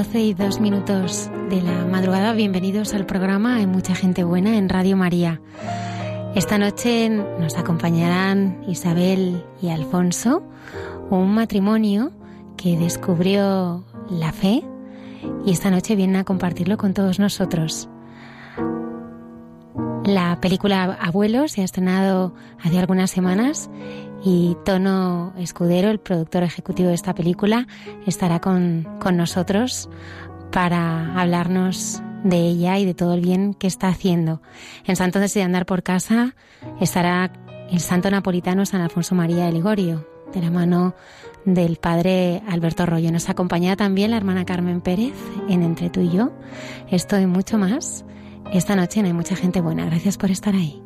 12 y dos minutos de la madrugada, bienvenidos al programa Hay mucha gente buena en Radio María. Esta noche nos acompañarán Isabel y Alfonso, un matrimonio que descubrió la fe y esta noche vienen a compartirlo con todos nosotros. La película Abuelo se ha estrenado hace algunas semanas y Tono Escudero, el productor ejecutivo de esta película, estará con, con nosotros para hablarnos de ella y de todo el bien que está haciendo. En Santo de Andar por Casa estará el santo napolitano San Alfonso María de Ligorio, de la mano del padre Alberto Rollo. Nos acompaña también la hermana Carmen Pérez en Entre tú y yo. Esto y mucho más. Esta noche no hay mucha gente buena. Gracias por estar ahí.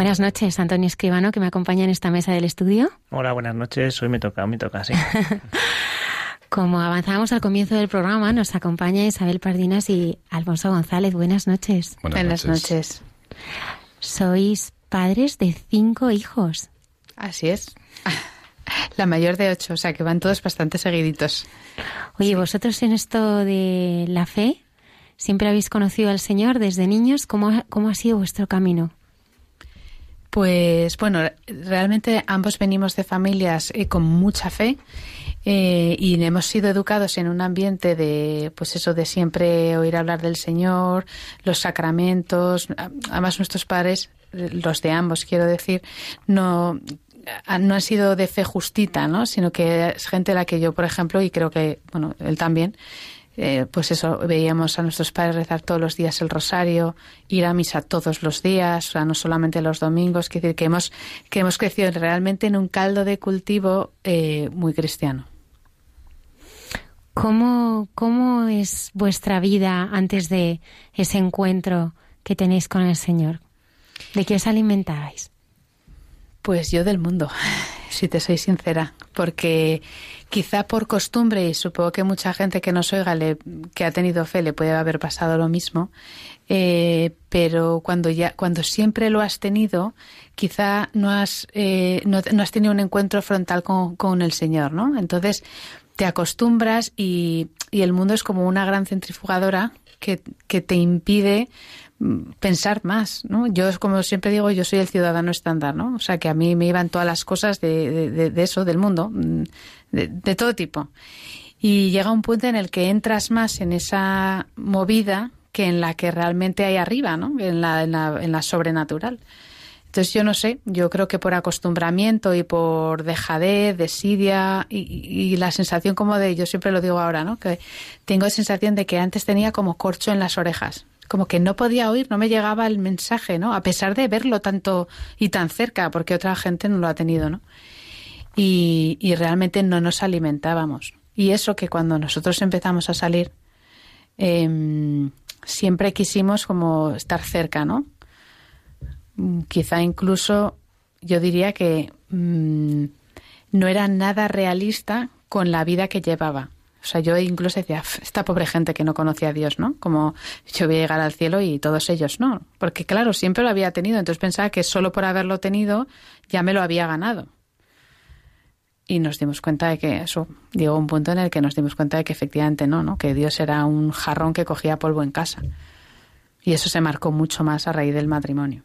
Buenas noches, Antonio Escribano, que me acompaña en esta mesa del estudio. Hola, buenas noches. Hoy me toca, me toca, sí. Como avanzábamos al comienzo del programa, nos acompaña Isabel Pardinas y Alfonso González. Buenas noches. Buenas, noches. Sois padres de cinco hijos. Así es. La mayor de ocho, o sea que van todos bastante seguiditos. Oye, vosotros en esto de la fe, ¿siempre habéis conocido al Señor desde niños? ¿Cómo cómo ha sido vuestro camino? Pues bueno, realmente ambos venimos de familias eh, con mucha fe eh, y hemos sido educados en un ambiente de, pues eso, de siempre oír hablar del Señor, los sacramentos. Además, nuestros padres, los de ambos, quiero decir, no no han sido de fe justita, ¿no? Sino que es gente la que yo, por ejemplo, y creo que, bueno, él también, eh, pues eso, veíamos a nuestros padres rezar todos los días el rosario, ir a misa todos los días, o sea, no solamente los domingos, que decir que hemos, que hemos crecido realmente en un caldo de cultivo eh, muy cristiano. ¿Cómo, ¿Cómo es vuestra vida antes de ese encuentro que tenéis con el Señor? ¿De qué os alimentabais? Pues yo del mundo, si te soy sincera, porque quizá por costumbre, y supongo que mucha gente que nos oiga, le, que ha tenido fe, le puede haber pasado lo mismo, eh, pero cuando ya, cuando siempre lo has tenido, quizá no has, eh, no, has tenido un encuentro frontal con, con el Señor, ¿no? Entonces te acostumbras y, y el mundo es como una gran centrifugadora que, que te impide pensar más, ¿no? Yo, como siempre digo, yo soy el ciudadano estándar, ¿no? O sea, que a mí me iban todas las cosas de, de, eso, del mundo, mm, de, todo tipo. Y llega un punto en el que entras más en esa movida que en la que realmente hay arriba, ¿no? En la, en la, en la sobrenatural. Entonces yo no sé, yo creo que por acostumbramiento y por dejadez, desidia y, y, la sensación como de, yo siempre lo digo ahora, ¿no? Que tengo sensación de que antes tenía como corcho en las orejas como que no podía oír, no me llegaba el mensaje, ¿no? A pesar de verlo tanto y tan cerca, porque otra gente no lo ha tenido, ¿no? Y, realmente no nos alimentábamos. Y eso que cuando nosotros empezamos a salir, eh, siempre quisimos como estar cerca, ¿no? Quizá incluso yo diría que mmm, no era nada realista con la vida que llevaba. O sea, yo incluso decía, esta pobre gente que no conocía a Dios, ¿no? Como yo voy a llegar al cielo y todos ellos no. Porque claro, siempre lo había tenido, entonces pensaba que solo por haberlo tenido ya me lo había ganado. Y nos dimos cuenta de que eso, llegó un punto en el que nos dimos cuenta de que efectivamente no, ¿no? Que Dios era un jarrón que cogía polvo en casa. Y eso se marcó mucho más a raíz del matrimonio.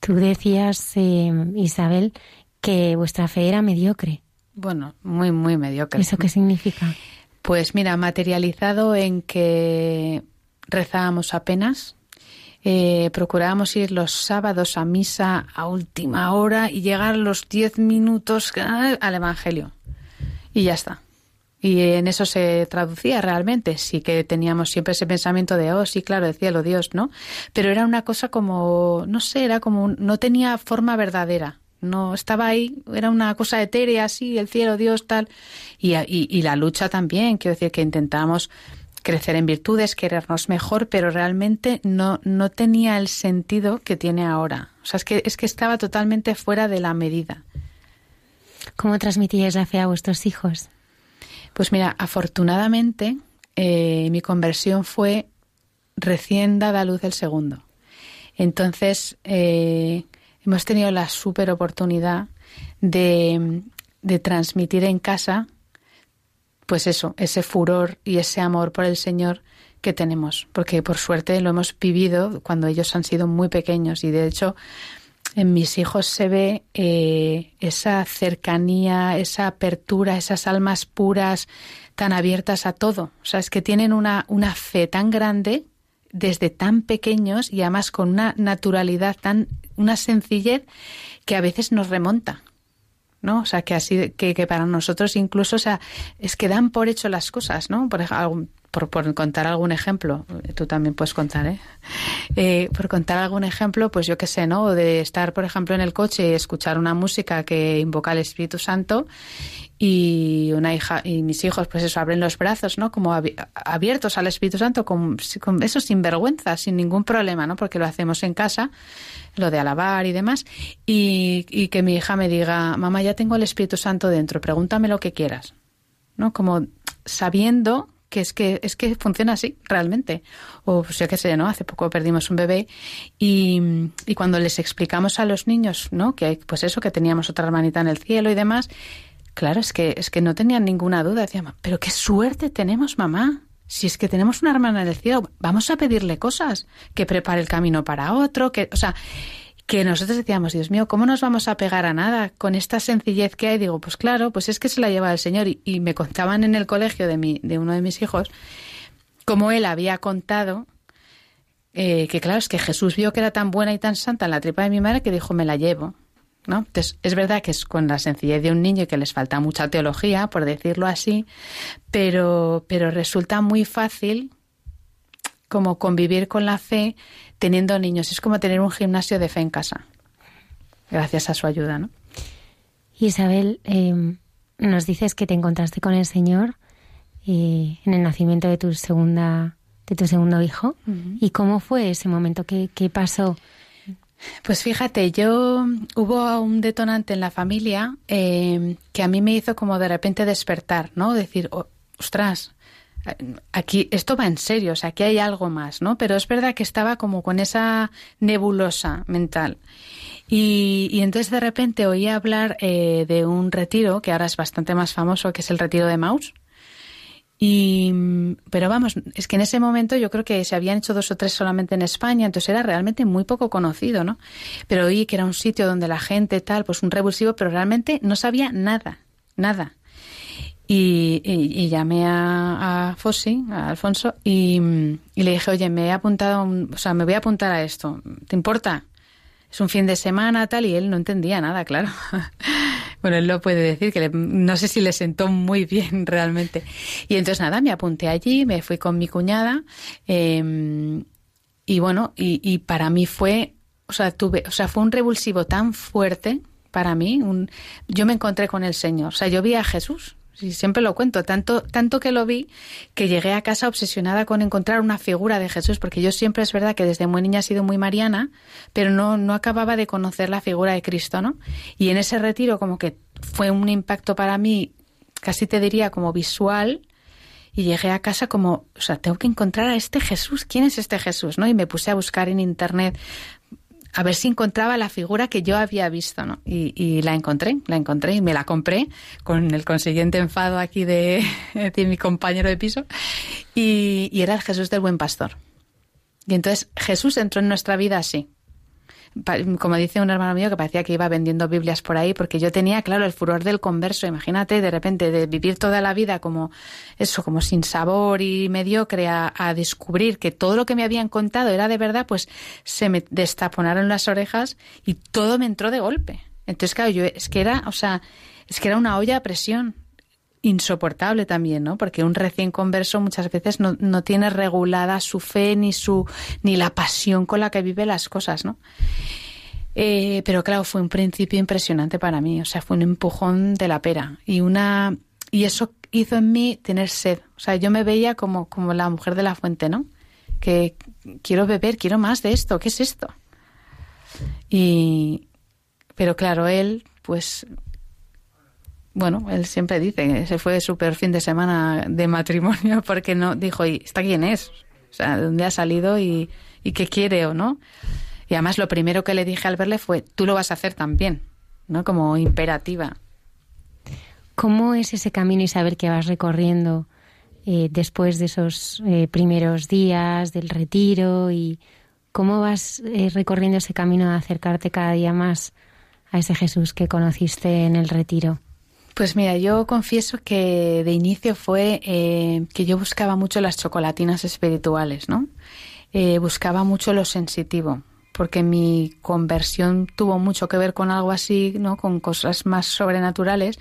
Tú decías, eh, Isabel, que vuestra fe era mediocre. Bueno, muy, muy mediocre. ¿Eso qué significa? Pues mira, materializado en que rezábamos apenas, eh, procurábamos ir los sábados a misa a última hora y llegar los diez minutos al Evangelio. Y ya está. Y en eso se traducía realmente. Sí que teníamos siempre ese pensamiento de, oh, sí, claro, decía lo Dios, ¿no? Pero era una cosa como, no sé, era como, no tenía forma verdadera no estaba ahí, era una cosa etérea así, el cielo, Dios, tal. Y, y, la lucha también, quiero decir que intentamos crecer en virtudes, querernos mejor, pero realmente no, no tenía el sentido que tiene ahora. O sea, es que, es que estaba totalmente fuera de la medida. ¿Cómo transmitíais la fe a vuestros hijos? Pues mira, afortunadamente eh, mi conversión fue recién dada a luz el segundo. Entonces, eh, hemos tenido la super oportunidad de, de transmitir en casa, pues eso, ese furor y ese amor por el Señor que tenemos, porque por suerte lo hemos vivido cuando ellos han sido muy pequeños y de hecho en mis hijos se ve eh, esa cercanía, esa apertura, esas almas puras, tan abiertas a todo. O sea, es que tienen una, una fe tan grande desde tan pequeños y además con una naturalidad tan, una sencillez que a veces nos remonta. ¿no? O sea, que así, que, que para nosotros incluso, o sea, es que dan por hecho las cosas, ¿no? Por ejemplo, por, por, contar algún ejemplo, tú también puedes contar, ¿eh? ¿eh? por contar algún ejemplo, pues yo qué sé, ¿no? De estar, por ejemplo, en el coche y escuchar una música que invoca al Espíritu Santo y una hija y mis hijos, pues eso, abren los brazos, ¿no? Como abiertos al Espíritu Santo, con, con eso sin vergüenza, sin ningún problema, ¿no? Porque lo hacemos en casa lo de alabar y demás, y, y, que mi hija me diga, mamá, ya tengo el Espíritu Santo dentro, pregúntame lo que quieras, ¿no? Como sabiendo que es que es que funciona así realmente. O pues yo qué sé no hace poco perdimos un bebé y, y cuando les explicamos a los niños no que pues eso que teníamos otra hermanita en el cielo y demás claro es que es que no tenían ninguna duda. Decían pero qué suerte tenemos mamá. Si es que tenemos una hermana en el cielo, vamos a pedirle cosas, que prepare el camino para otro, que, o sea, que nosotros decíamos, Dios mío, ¿cómo nos vamos a pegar a nada con esta sencillez que hay? Digo, pues claro, pues es que se la lleva el Señor. Y, me contaban en el colegio de, mi, de uno de mis hijos, como él había contado, eh, que claro, es que Jesús vio que era tan buena y tan santa en la tripa de mi madre que dijo, me la llevo. ¿no? Entonces, es verdad que es con la sencillez de un niño y que les falta mucha teología, por decirlo así, pero, pero resulta muy fácil como convivir con la fe teniendo niños. Es como tener un gimnasio de fe en casa, gracias a su ayuda, ¿no? Isabel, em, nos dices que te encontraste con el Señor eh, en el nacimiento de tu segunda de tu segundo hijo. ¿Y cómo fue ese momento? ¿Qué, qué pasó? Pues fíjate, yo hubo un detonante en la familia eh, que a mí me hizo como de repente despertar, ¿no? Decir, oh, ostras, aquí esto va en serio, o sea, aquí hay algo más, ¿no? Pero es verdad que estaba como con esa nebulosa mental. Y, y entonces de repente oí hablar eh, de un retiro que ahora es bastante más famoso, que es el retiro de Maus. Y, pero vamos, es que en ese momento yo creo que se habían hecho dos o tres solamente en España, entonces era realmente muy poco conocido, ¿no? Pero oí que era un sitio donde la gente tal, pues un revulsivo, pero realmente no sabía nada, nada. Y, y, llamé a, a, Fossi, a Alfonso, y, y, le dije, oye, me he apuntado, o sea, me voy a apuntar a esto, ¿te importa? Es un fin de semana, tal, y él no entendía nada, claro. Bueno, él lo puede decir, que no sé si le sentó muy bien realmente. Y entonces nada, me apunté allí, me fui con mi cuñada. Em, y bueno, y, para mí fue, o sea, tuve, o sea, fue un revulsivo tan fuerte para mí. Un, yo me encontré con el Señor. O sea, yo vi a Jesús. Y siempre lo cuento, tanto, tanto que lo vi que llegué a casa obsesionada con encontrar una figura de Jesús, porque yo siempre es verdad que desde muy niña he sido muy mariana, pero no, no acababa de conocer la figura de Cristo, ¿no? Y en ese retiro como que fue un impacto para mí, casi te diría como visual, y llegué a casa como, o sea, tengo que encontrar a este Jesús, ¿quién es este Jesús? ¿no? Y me puse a buscar en internet a ver si encontraba la figura que yo había visto, ¿no? Y, la encontré, la encontré y me la compré con el consiguiente enfado aquí de, mi compañero de piso y, y, era el Jesús del Buen Pastor. Y entonces Jesús entró en nuestra vida así, como dice un hermano mío que parecía que iba vendiendo Biblias por ahí, porque yo tenía, claro, el furor del converso. Imagínate, de repente, de vivir toda la vida como eso, como sin sabor y mediocre, a, descubrir que todo lo que me habían contado era de verdad, pues se me destaponaron las orejas y todo me entró de golpe. Entonces, claro, yo es que era, o sea, es que era una olla a presión insoportable también, ¿no? Porque un recién converso muchas veces no, no, tiene regulada su fe ni su ni la pasión con la que vive las cosas, ¿no? Eh, pero claro, fue un principio impresionante para mí, o sea, fue un empujón de la pera y una y eso hizo en mí tener sed, o sea, yo me veía como como la mujer de la fuente, ¿no? Que quiero beber, quiero más de esto, ¿qué es esto? Y pero claro, él pues bueno, él siempre dice, que ese fue su peor fin de semana de matrimonio porque no dijo, ¿y esta quién es? O sea, ¿de dónde ha salido y, y qué quiere o no? Y además lo primero que le dije al verle fue, tú lo vas a hacer también, ¿no? Como imperativa. ¿Cómo es ese camino, y saber que vas recorriendo eh, después de esos eh, primeros días del retiro? ¿Y cómo vas eh, recorriendo ese camino de acercarte cada día más a ese Jesús que conociste en el retiro? Pues mira, yo confieso que de inicio fue eh, que yo buscaba mucho las chocolatinas espirituales, ¿no? Eh, buscaba mucho lo sensitivo, porque mi conversión tuvo mucho que ver con algo así, ¿no? Con cosas más sobrenaturales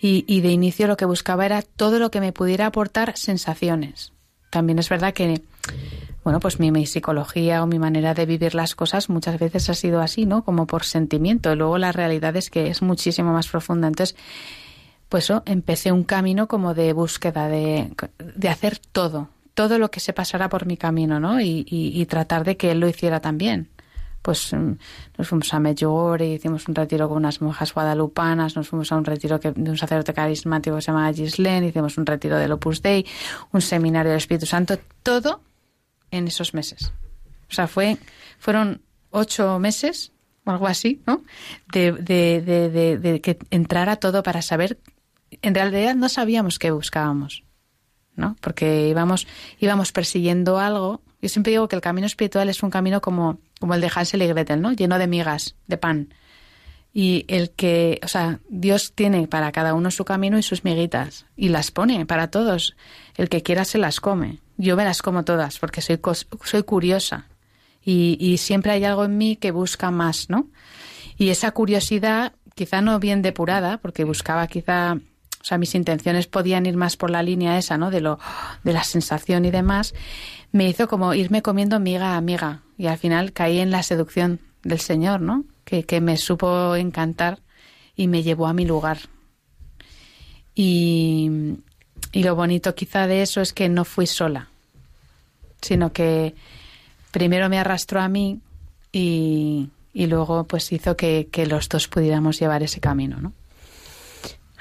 y, y de inicio lo que buscaba era todo lo que me pudiera aportar sensaciones, también es verdad que, bueno, pues mi, mi, psicología o mi manera de vivir las cosas muchas veces ha sido así, ¿no? Como por sentimiento. Luego la realidad es que es muchísimo más profunda. Entonces, pues eso, empecé un camino como de búsqueda, de, de hacer todo, todo lo que se pasara por mi camino, ¿no? Y, y, tratar de que él lo hiciera también pues mm, nos fuimos a Medjugorje, hicimos un retiro con unas monjas guadalupanas, nos fuimos a un retiro que, de un sacerdote carismático que se llama Gislén, hicimos un retiro del Opus Dei, un seminario del Espíritu Santo, todo en esos meses. O sea, fue, fueron ocho meses o algo así, ¿no? De, de, de, que entrara todo para saber. En realidad no sabíamos qué buscábamos, ¿no? Porque íbamos, íbamos persiguiendo algo. Yo siempre digo que el camino espiritual es un camino como como el de Hansel y Gretel, ¿no? Lleno de migas, de pan. Y el que, o sea, Dios tiene para cada uno su camino y sus miguitas, y las pone para todos. El que quiera se las come. Yo me las como todas, porque soy, soy curiosa. Y, y siempre hay algo en mí que busca más, ¿no? Y esa curiosidad, quizá no bien depurada, porque buscaba quizá o sea, mis intenciones podían ir más por la línea esa, ¿no? De lo, de la sensación y demás. Me hizo como irme comiendo miga a miga. Y al final caí en la seducción del Señor, ¿no? Que, que me supo encantar y me llevó a mi lugar. Y, y lo bonito quizá de eso es que no fui sola, sino que primero me arrastró a mí y, y luego pues hizo que, que los dos pudiéramos llevar ese camino, ¿no?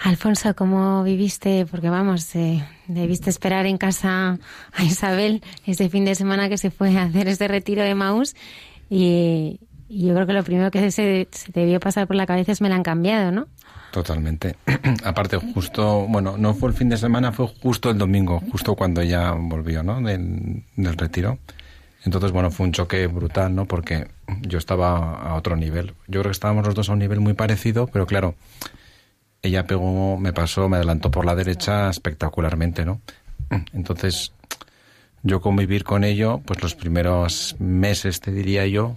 Alfonso, ¿cómo viviste? Porque vamos, eh, debiste esperar en casa a Isabel ese fin de semana que se fue a hacer este retiro de Maús y, yo creo que lo primero que se, se, debió pasar por la cabeza es me la han cambiado, ¿no? Totalmente. Aparte, justo, bueno, no fue el fin de semana, fue justo el domingo, justo cuando ya volvió, ¿no? Del, del retiro. Entonces, bueno, fue un choque brutal, ¿no? Porque yo estaba a otro nivel. Yo creo que estábamos los dos a un nivel muy parecido, pero claro, ella pegó, me pasó, me adelantó por la derecha espectacularmente, ¿no? Entonces, yo convivir con ello, pues los primeros meses, te diría yo,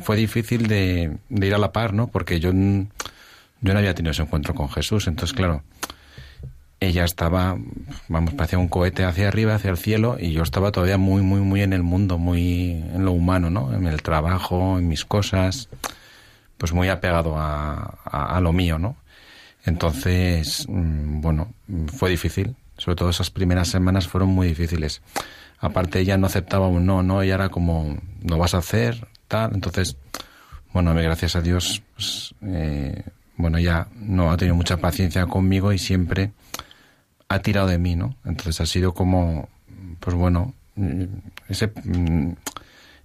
fue difícil de, de ir a la par, ¿no? Porque yo, yo no había tenido ese encuentro con Jesús. Entonces, claro, ella estaba, vamos, parecía un cohete hacia arriba, hacia el cielo, y yo estaba todavía muy, muy, muy en el mundo, muy en lo humano, ¿no? En el trabajo, en mis cosas, pues muy apegado a, lo mío, ¿no? Entonces, mm, bueno, fue difícil. Sobre todo esas primeras semanas fueron muy difíciles. Aparte ella no aceptaba un no, no, ella era como, no vas a hacer, tal. Entonces, bueno, gracias a Dios, pues, eh, bueno, ya no ha tenido mucha paciencia conmigo y siempre ha tirado de mí, ¿no? Entonces ha sido como, pues bueno, ese, mm,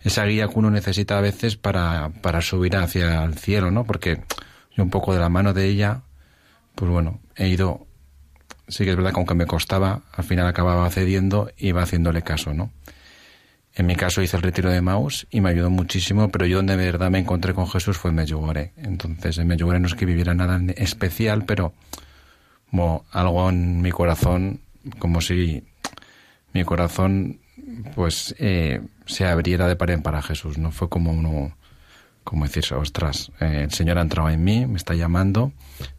esa guía que uno necesita a veces para, para subir hacia el cielo, ¿no? Porque yo un poco de la mano de ella, pues bueno, he ido, sí que es verdad que aunque me costaba, al final acababa cediendo y iba haciéndole caso, ¿no? En mi caso hice el retiro de Maus y me ayudó muchísimo, pero yo donde de verdad me encontré con Jesús fue en Medjugorje. Entonces en Medjugorje no es que viviera nada especial, pero como algo en mi corazón, como si mi corazón pues eh, se abriera de par en para Jesús, ¿no? Fue como uno como decirse, ostras, eh, el Señor ha entrado en mí, me está llamando,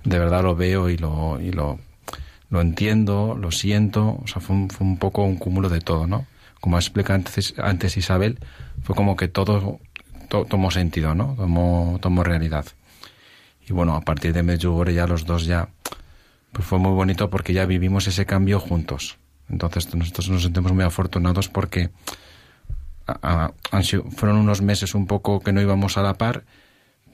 de verdad lo veo y lo, y lo, lo entiendo, lo siento, o sea, fue un, fue un poco un cúmulo de todo, ¿no? Como explica antes, antes Isabel, fue como que todo tomó sentido, ¿no? Tomó, tomó realidad. Y bueno, a partir de Medjugorje ya los dos ya, pues fue muy bonito porque ya vivimos ese cambio juntos. Entonces nosotros nos sentimos muy afortunados porque a, a, fueron unos meses un poco que no íbamos a la par,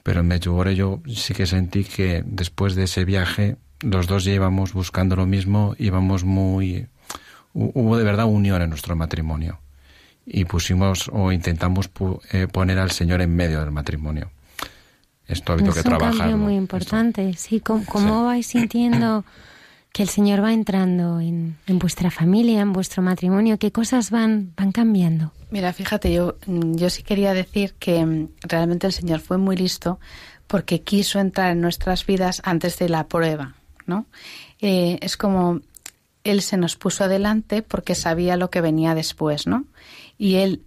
pero en Medjugorje yo sí que sentí que después de ese viaje los dos ya íbamos buscando lo mismo, íbamos muy... Hubo de verdad unión en nuestro matrimonio y pusimos o intentamos eh, poner al Señor en medio del matrimonio. Esto ha habido que trabajar. Es un cambio muy importante, sí. ¿Cómo, cómo sí. vais sintiendo que el Señor va entrando en, en, vuestra familia, en vuestro matrimonio? ¿Qué cosas van, van cambiando? Mira, fíjate, yo, yo sí quería decir que mm, realmente el Señor fue muy listo porque quiso entrar en nuestras vidas antes de la prueba, ¿no? Eh, es como Él se nos puso adelante porque sabía lo que venía después, ¿no? Y Él,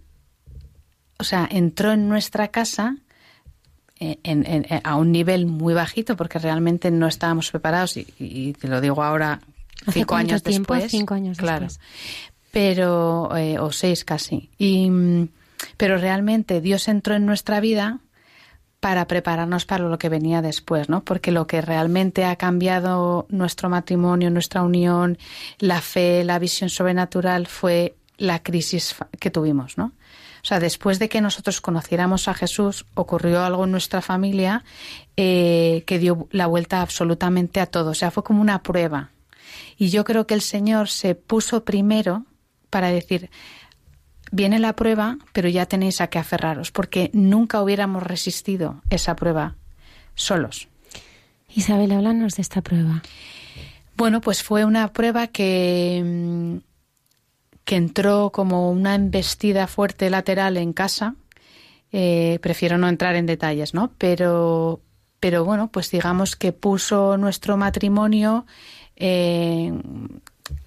o sea, entró en nuestra casa en, en, a un nivel muy bajito porque realmente no estábamos preparados y, y te lo digo ahora cinco años tiempo? después cinco años claro después. pero eh, o seis casi. Y, mm, pero realmente Dios entró en nuestra vida para prepararnos para lo que venía después, ¿no? Porque lo que realmente ha cambiado nuestro matrimonio, nuestra unión, la fe, la visión sobrenatural fue la crisis que tuvimos, ¿no? O sea, después de que nosotros conociéramos a Jesús, ocurrió algo en nuestra familia eh, que dio la vuelta absolutamente a todo. O sea, fue como una prueba. Y yo creo que el Señor se puso primero para decir, viene la prueba, pero ya tenéis a qué aferraros, porque nunca hubiéramos resistido esa prueba solos. Isabel, háblanos de esta prueba. Bueno, pues fue una prueba que mm, que entró como una embestida fuerte lateral en casa. Eh, prefiero no entrar en detalles, ¿no? Pero, pero bueno, pues digamos que puso nuestro matrimonio eh,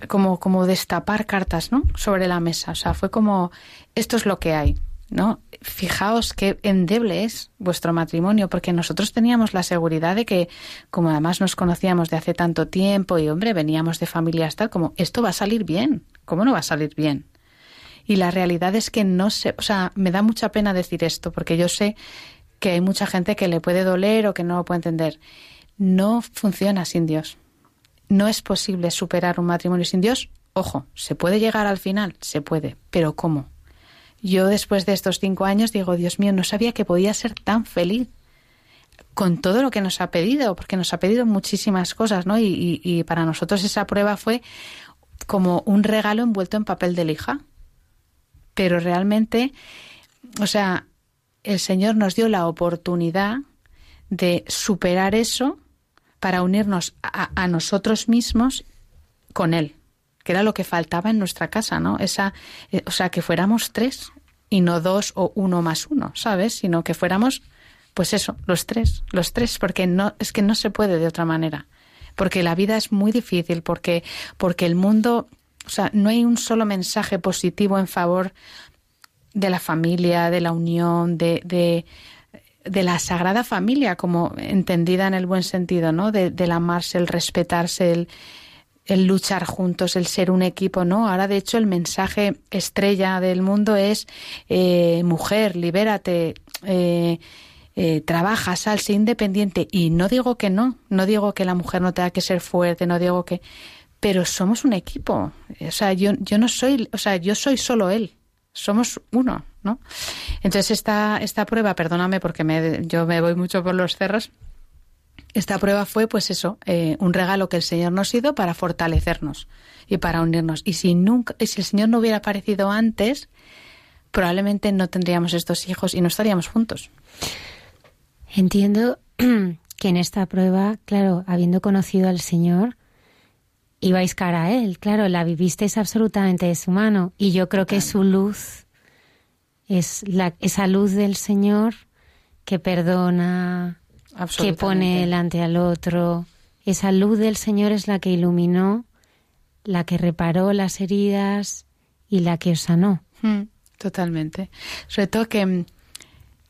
como, como destapar cartas, ¿no? Sobre la mesa. O sea, fue como, esto es lo que hay. ¿no? Fijaos qué endeble es vuestro matrimonio, porque nosotros teníamos la seguridad de que, como además nos conocíamos de hace tanto tiempo y, hombre, veníamos de familias tal, como, esto va a salir bien. ¿Cómo no va a salir bien? Y la realidad es que no sé, o sea, me da mucha pena decir esto, porque yo sé que hay mucha gente que le puede doler o que no lo puede entender. No funciona sin Dios. No es posible superar un matrimonio sin Dios. Ojo, ¿se puede llegar al final? Se puede, pero ¿cómo? Yo después de estos cinco años digo, Dios mío, no sabía que podía ser tan feliz con todo lo que nos ha pedido, porque nos ha pedido muchísimas cosas, ¿no? Y, para nosotros esa prueba fue como un regalo envuelto en papel de lija. Pero realmente, o sea, el Señor nos dio la oportunidad de superar eso para unirnos a, a nosotros mismos con Él que era lo que faltaba en nuestra casa, ¿no? Esa, eh, o sea, que fuéramos tres y no dos o uno más uno, ¿sabes? Sino que fuéramos, pues eso, los tres, los tres, porque no, es que no se puede de otra manera. Porque la vida es muy difícil, porque, porque el mundo, o sea, no hay un solo mensaje positivo en favor de la familia, de la unión, de, de, de la sagrada familia, como entendida en el buen sentido, ¿no? De, del amarse, el respetarse, el, el luchar juntos, el ser un equipo, ¿no? Ahora, de hecho, el mensaje estrella del mundo es eh, mujer, libérate, eh, eh, trabaja, sal, sé independiente. Y no digo que no, no digo que la mujer no tenga que ser fuerte, no digo que... Pero somos un equipo. O sea, yo, yo no soy, o sea, yo soy solo él. Somos uno, ¿no? Entonces, esta, esta prueba, perdóname porque me, yo me voy mucho por los cerros, esta prueba fue, pues eso, eh, un regalo que el Señor nos hizo para fortalecernos y para unirnos. Y si nunca, si el Señor no hubiera aparecido antes, probablemente no tendríamos estos hijos y no estaríamos juntos. Entiendo que en esta prueba, claro, habiendo conocido al Señor, ibais cara a Él. Claro, la vivisteis absolutamente de su mano. Y yo creo que su luz es la, esa luz del Señor que perdona, que pone delante al otro. Esa luz del Señor es la que iluminó, la que reparó las heridas y la que os sanó. Hmm, totalmente. Sobre todo que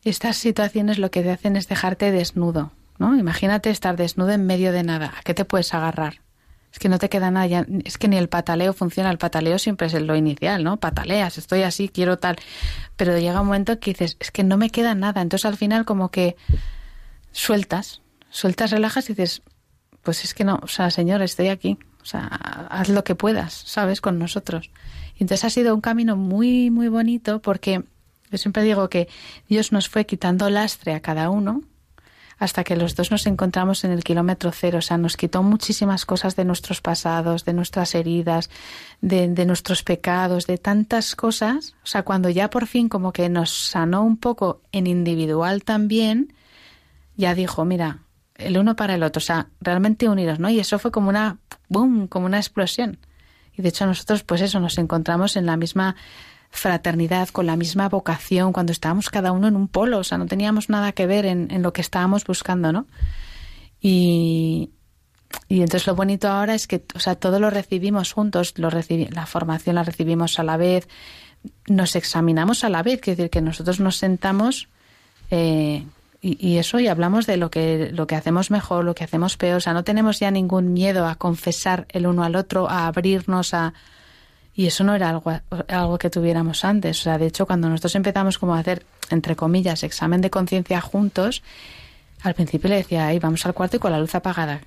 estas situaciones lo que te hacen es dejarte desnudo, ¿no? Imagínate estar desnudo en medio de nada. ¿A qué te puedes agarrar? Es que no te queda nada, es que ni el pataleo funciona. El pataleo siempre es lo inicial, ¿no? Pataleas, estoy así, quiero tal. Pero llega un momento que dices, es que no me queda nada. Entonces al final como que sueltas, sueltas, relajas y dices, pues es que no, o sea, Señor, estoy aquí, o sea, haz lo que puedas, ¿sabes? Con nosotros. Y entonces ha sido un camino muy, muy bonito porque yo siempre digo que Dios nos fue quitando lastre a cada uno hasta que los dos nos encontramos en el kilómetro cero. O sea, nos quitó muchísimas cosas de nuestros pasados, de nuestras heridas, de, de, nuestros pecados, de tantas cosas. O sea, cuando ya por fin como que nos sanó un poco en individual también, ya dijo, mira, el uno para el otro, o sea, realmente unidos, ¿no? Y eso fue como una, boom, como una explosión. Y de hecho nosotros, pues eso, nos encontramos en la misma fraternidad, con la misma vocación, cuando estábamos cada uno en un polo, o sea, no teníamos nada que ver en, en lo que estábamos buscando, ¿no? Y, y entonces lo bonito ahora es que, o sea, todo lo recibimos juntos, lo la formación la recibimos a la vez, nos examinamos a la vez, quiere decir que nosotros nos sentamos eh, y, eso, y hablamos de lo que, lo que hacemos mejor, lo que hacemos peor. O sea, no tenemos ya ningún miedo a confesar el uno al otro, a abrirnos a. Y eso no era algo, algo que tuviéramos antes. O sea, de hecho, cuando nosotros empezamos como a hacer, entre comillas, examen de conciencia juntos, al principio le decía, ay, vamos al cuarto y con la luz apagada.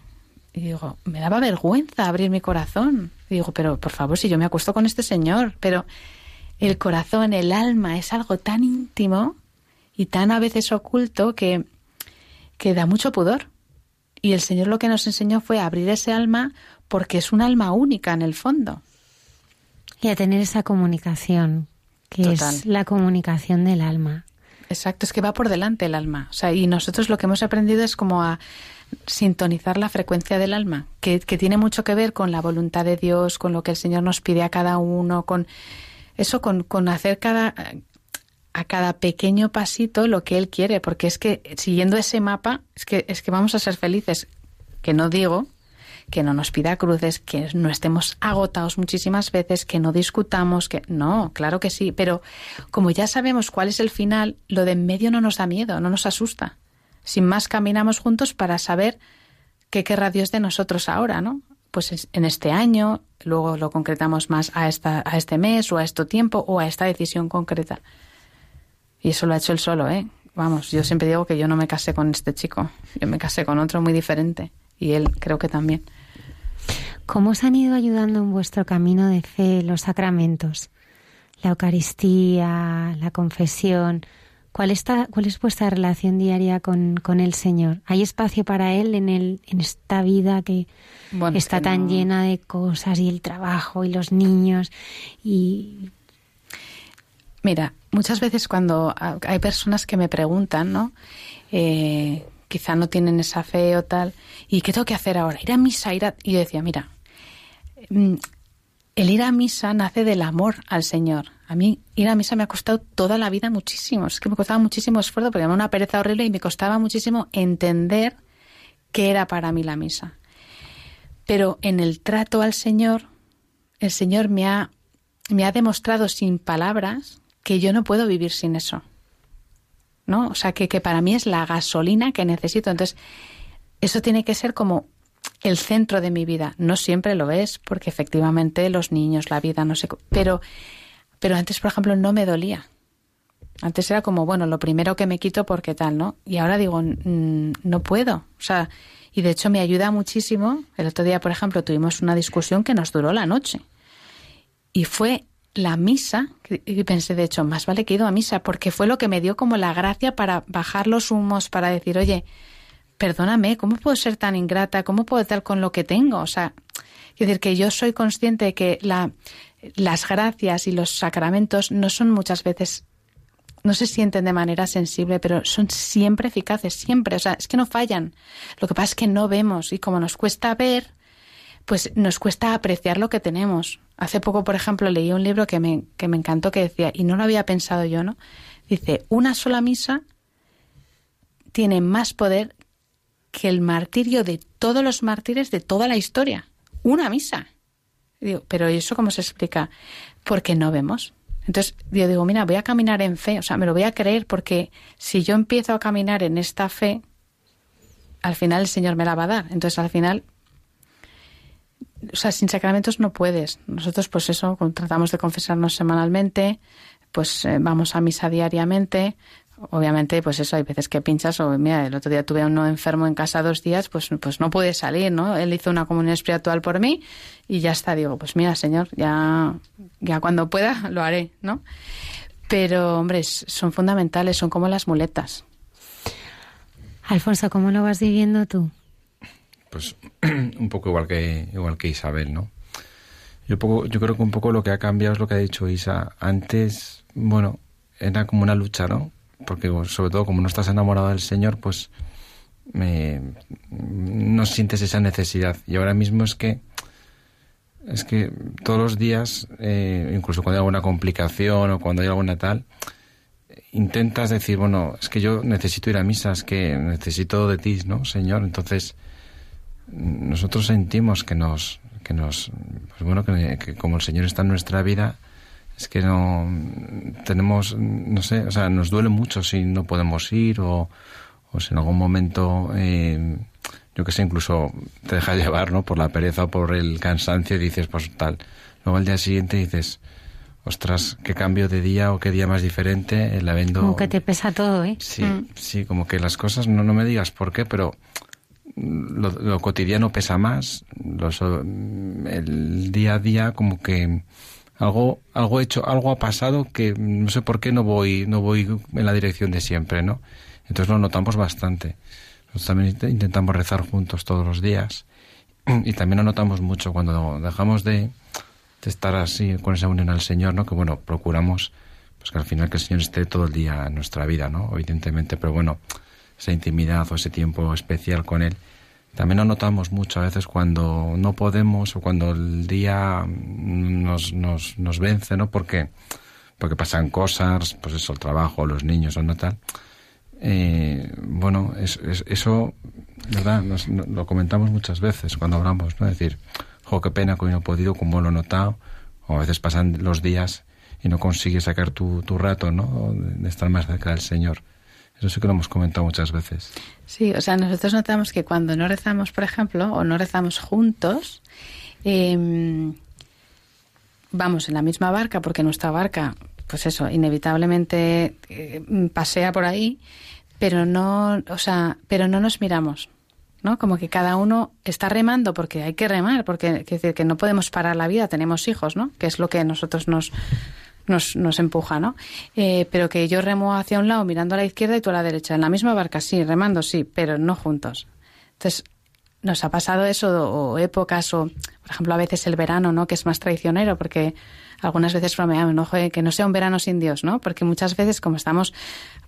Y digo, me daba vergüenza abrir mi corazón. Y digo, pero por favor, si yo me acuesto con este señor, pero el corazón, el alma, es algo tan íntimo y tan a veces oculto que, que da mucho pudor. Y el Señor lo que nos enseñó fue abrir ese alma porque es un alma única en el fondo. Y a tener esa comunicación, que es la comunicación del alma. Exacto, es que va por delante el alma. O sea, y nosotros lo que hemos aprendido es como a sintonizar la frecuencia del alma, que, que tiene mucho que ver con la voluntad de Dios, con lo que el Señor nos pide a cada uno, con eso, con, con hacer cada, a cada pequeño pasito lo que Él quiere, porque es que siguiendo ese mapa, es que, es que vamos a ser felices. Que no digo que no nos pida cruces, que no estemos agotados muchísimas veces, que no discutamos, que no, claro que sí, pero como ya sabemos cuál es el final, lo de en medio no nos da miedo, no nos asusta. Sin más caminamos juntos para saber qué querrá Dios de nosotros ahora, ¿no? Pues en este año, luego lo concretamos más a, esta, a este mes o a este tiempo o a esta decisión concreta. Y eso lo ha hecho él solo, ¿eh? Vamos, yo siempre digo que yo no me casé con este chico, yo me casé con otro muy diferente y él creo que también. ¿Cómo os han ido ayudando en vuestro camino de fe los sacramentos? La Eucaristía, la confesión. ¿Cuál, está, cuál es vuestra relación diaria con, con, el Señor? ¿Hay espacio para Él en, el, en esta vida que está tan llena de cosas y el trabajo y los niños? Y... Mira, muchas veces cuando hay personas que me preguntan, ¿no? Eh, quizá no tienen esa fe o tal, ¿y qué tengo que hacer ahora? Ir a misa, ir a... Y yo decía, mira, mm, el ir a misa nace del amor al Señor. A mí ir a misa me ha costado toda la vida muchísimo. Es que me costaba muchísimo esfuerzo porque era una pereza horrible y me costaba muchísimo entender qué era para mí la misa. Pero en el trato al Señor, el Señor me ha, me ha demostrado sin palabras que yo no puedo vivir sin eso. ¿No? O sea, que, que para mí es la gasolina que necesito. Entonces, eso tiene que ser como el centro de mi vida. No siempre lo es, porque efectivamente los niños, la vida, no sé. Pero, pero antes, por ejemplo, no me dolía. Antes era como, bueno, lo primero que me quito porque tal, ¿no? Y ahora digo, no puedo. O sea, y de hecho me ayuda muchísimo. El otro día, por ejemplo, tuvimos una discusión que nos duró la noche. Y fue la misa, y pensé, de hecho, más vale que he ido a misa, porque fue lo que me dio como la gracia para bajar los humos, para decir, oye, perdóname, ¿cómo puedo ser tan ingrata? ¿Cómo puedo estar con lo que tengo? O sea, es decir, que yo soy consciente de que la, las gracias y los sacramentos no son muchas veces, no se sienten de manera sensible, pero son siempre eficaces, siempre. O sea, es que no fallan. Lo que pasa es que no vemos y como nos cuesta ver, pues nos cuesta apreciar lo que tenemos. Hace poco, por ejemplo, leí un libro que me, que me encantó que decía, y no lo había pensado yo, ¿no? Dice, una sola misa tiene más poder que el martirio de todos los mártires de toda la historia. Una misa. Digo, pero eso cómo se explica? Porque no vemos. Entonces yo digo, mira, voy a caminar en fe, o sea, me lo voy a creer porque si yo empiezo a caminar en esta fe, al final el Señor me la va a dar. Entonces al final o sea, sin sacramentos no puedes. Nosotros, pues eso, tratamos de confesarnos semanalmente, pues eh, vamos a misa diariamente. Obviamente, pues eso, hay veces que pinchas o, mira, el otro día tuve a uno enfermo en casa dos días, pues, pues no pude salir, ¿no? Él hizo una comunión espiritual por mí y ya está. Digo, pues mira, Señor, ya, ya cuando pueda lo haré, ¿no? Pero, hombre, son fundamentales, son como las muletas. Alfonso, ¿cómo lo vas viviendo tú? Pues un poco igual que igual que Isabel, ¿no? Yo poco, yo creo que un poco lo que ha cambiado es lo que ha dicho Isa. Antes, bueno, era como una lucha, ¿no? Porque sobre todo como no estás enamorado del Señor, pues me, no sientes esa necesidad. Y ahora mismo es que es que todos los días, eh, incluso cuando hay alguna complicación o cuando hay alguna tal, intentas decir, bueno, es que yo necesito ir a misa, es que necesito de ti, ¿no, Señor? Entonces, nosotros sentimos que nos, que nos, pues bueno, que, como el Señor está en nuestra vida, es que no tenemos, no sé, o sea, nos duele mucho si no podemos ir o, o si en algún momento, eh, yo que sé, incluso te deja llevar, ¿no? Por la pereza o por el cansancio y dices, pues tal, luego al día siguiente dices, ostras, qué cambio de día o qué día más diferente, el habiendo... Como que te pesa todo, ¿eh? Sí, sí, como que las cosas, no, no me digas por qué, pero lo, cotidiano pesa más, los, el día a día como que algo algo hecho algo ha pasado que no sé por qué no voy no voy en la dirección de siempre no entonces lo notamos bastante. Nosotros también intentamos rezar juntos todos los días y también lo notamos mucho cuando dejamos de, de estar así con esa unión al Señor no que bueno procuramos pues que al final que el Señor esté todo el día en nuestra vida no evidentemente pero bueno esa intimidad o ese tiempo especial con él también lo notamos mucho a veces cuando no podemos o cuando el día nos, nos, nos vence, ¿no? Porque, porque pasan cosas, pues eso, el trabajo, los niños o no tal. Eh, bueno, es, eso, ¿verdad? Nos, lo comentamos muchas veces cuando hablamos, ¿no? Es decir, jo, qué pena que hoy no he podido, como lo he notado. O a veces pasan los días y no consigues sacar tu, tu rato, ¿no? De estar más cerca del Señor. Eso sí que lo hemos comentado muchas veces. Sí, o sea, nosotros notamos que cuando no rezamos, por ejemplo, o no rezamos juntos, eh, vamos en la misma barca, porque nuestra barca, pues eso, inevitablemente eh, pasea por ahí, pero no, o sea, pero no nos miramos. ¿no? Como que cada uno está remando porque hay que remar, porque decir que no podemos parar la vida, tenemos hijos, ¿no? Que es lo que nosotros nos nos, nos empuja, ¿no? Eh, pero que yo remo hacia un lado mirando a la izquierda y tú a la derecha. En la misma barca, sí, remando, sí, pero no juntos. Entonces, nos ha pasado eso, o épocas, o por ejemplo, a veces el verano, ¿no? Que es más traicionero, porque algunas veces bromeamos, ¿no? que no sea un verano sin Dios, ¿no? Porque muchas veces, como estamos,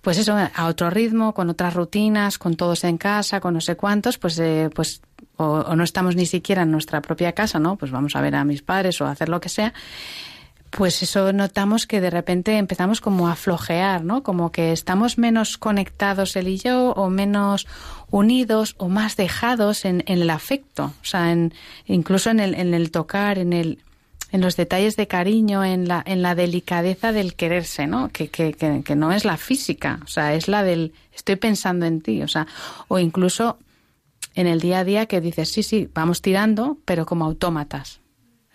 pues eso, a otro ritmo, con otras rutinas, con todos en casa, con no sé cuántos, pues, eh, pues, o, o, no estamos ni siquiera en nuestra propia casa, ¿no? Pues vamos a ver a mis padres o a hacer lo que sea pues eso notamos que de repente empezamos como a flojear, ¿no? Como que estamos menos conectados él y yo, o menos unidos, o más dejados en, en el afecto, o sea, en, incluso en el, en el tocar, en el en los detalles de cariño, en la, en la delicadeza del quererse, ¿no? Que, que, que, que no es la física, o sea, es la del estoy pensando en ti, o sea, o incluso en el día a día que dices, sí, sí, vamos tirando, pero como autómatas,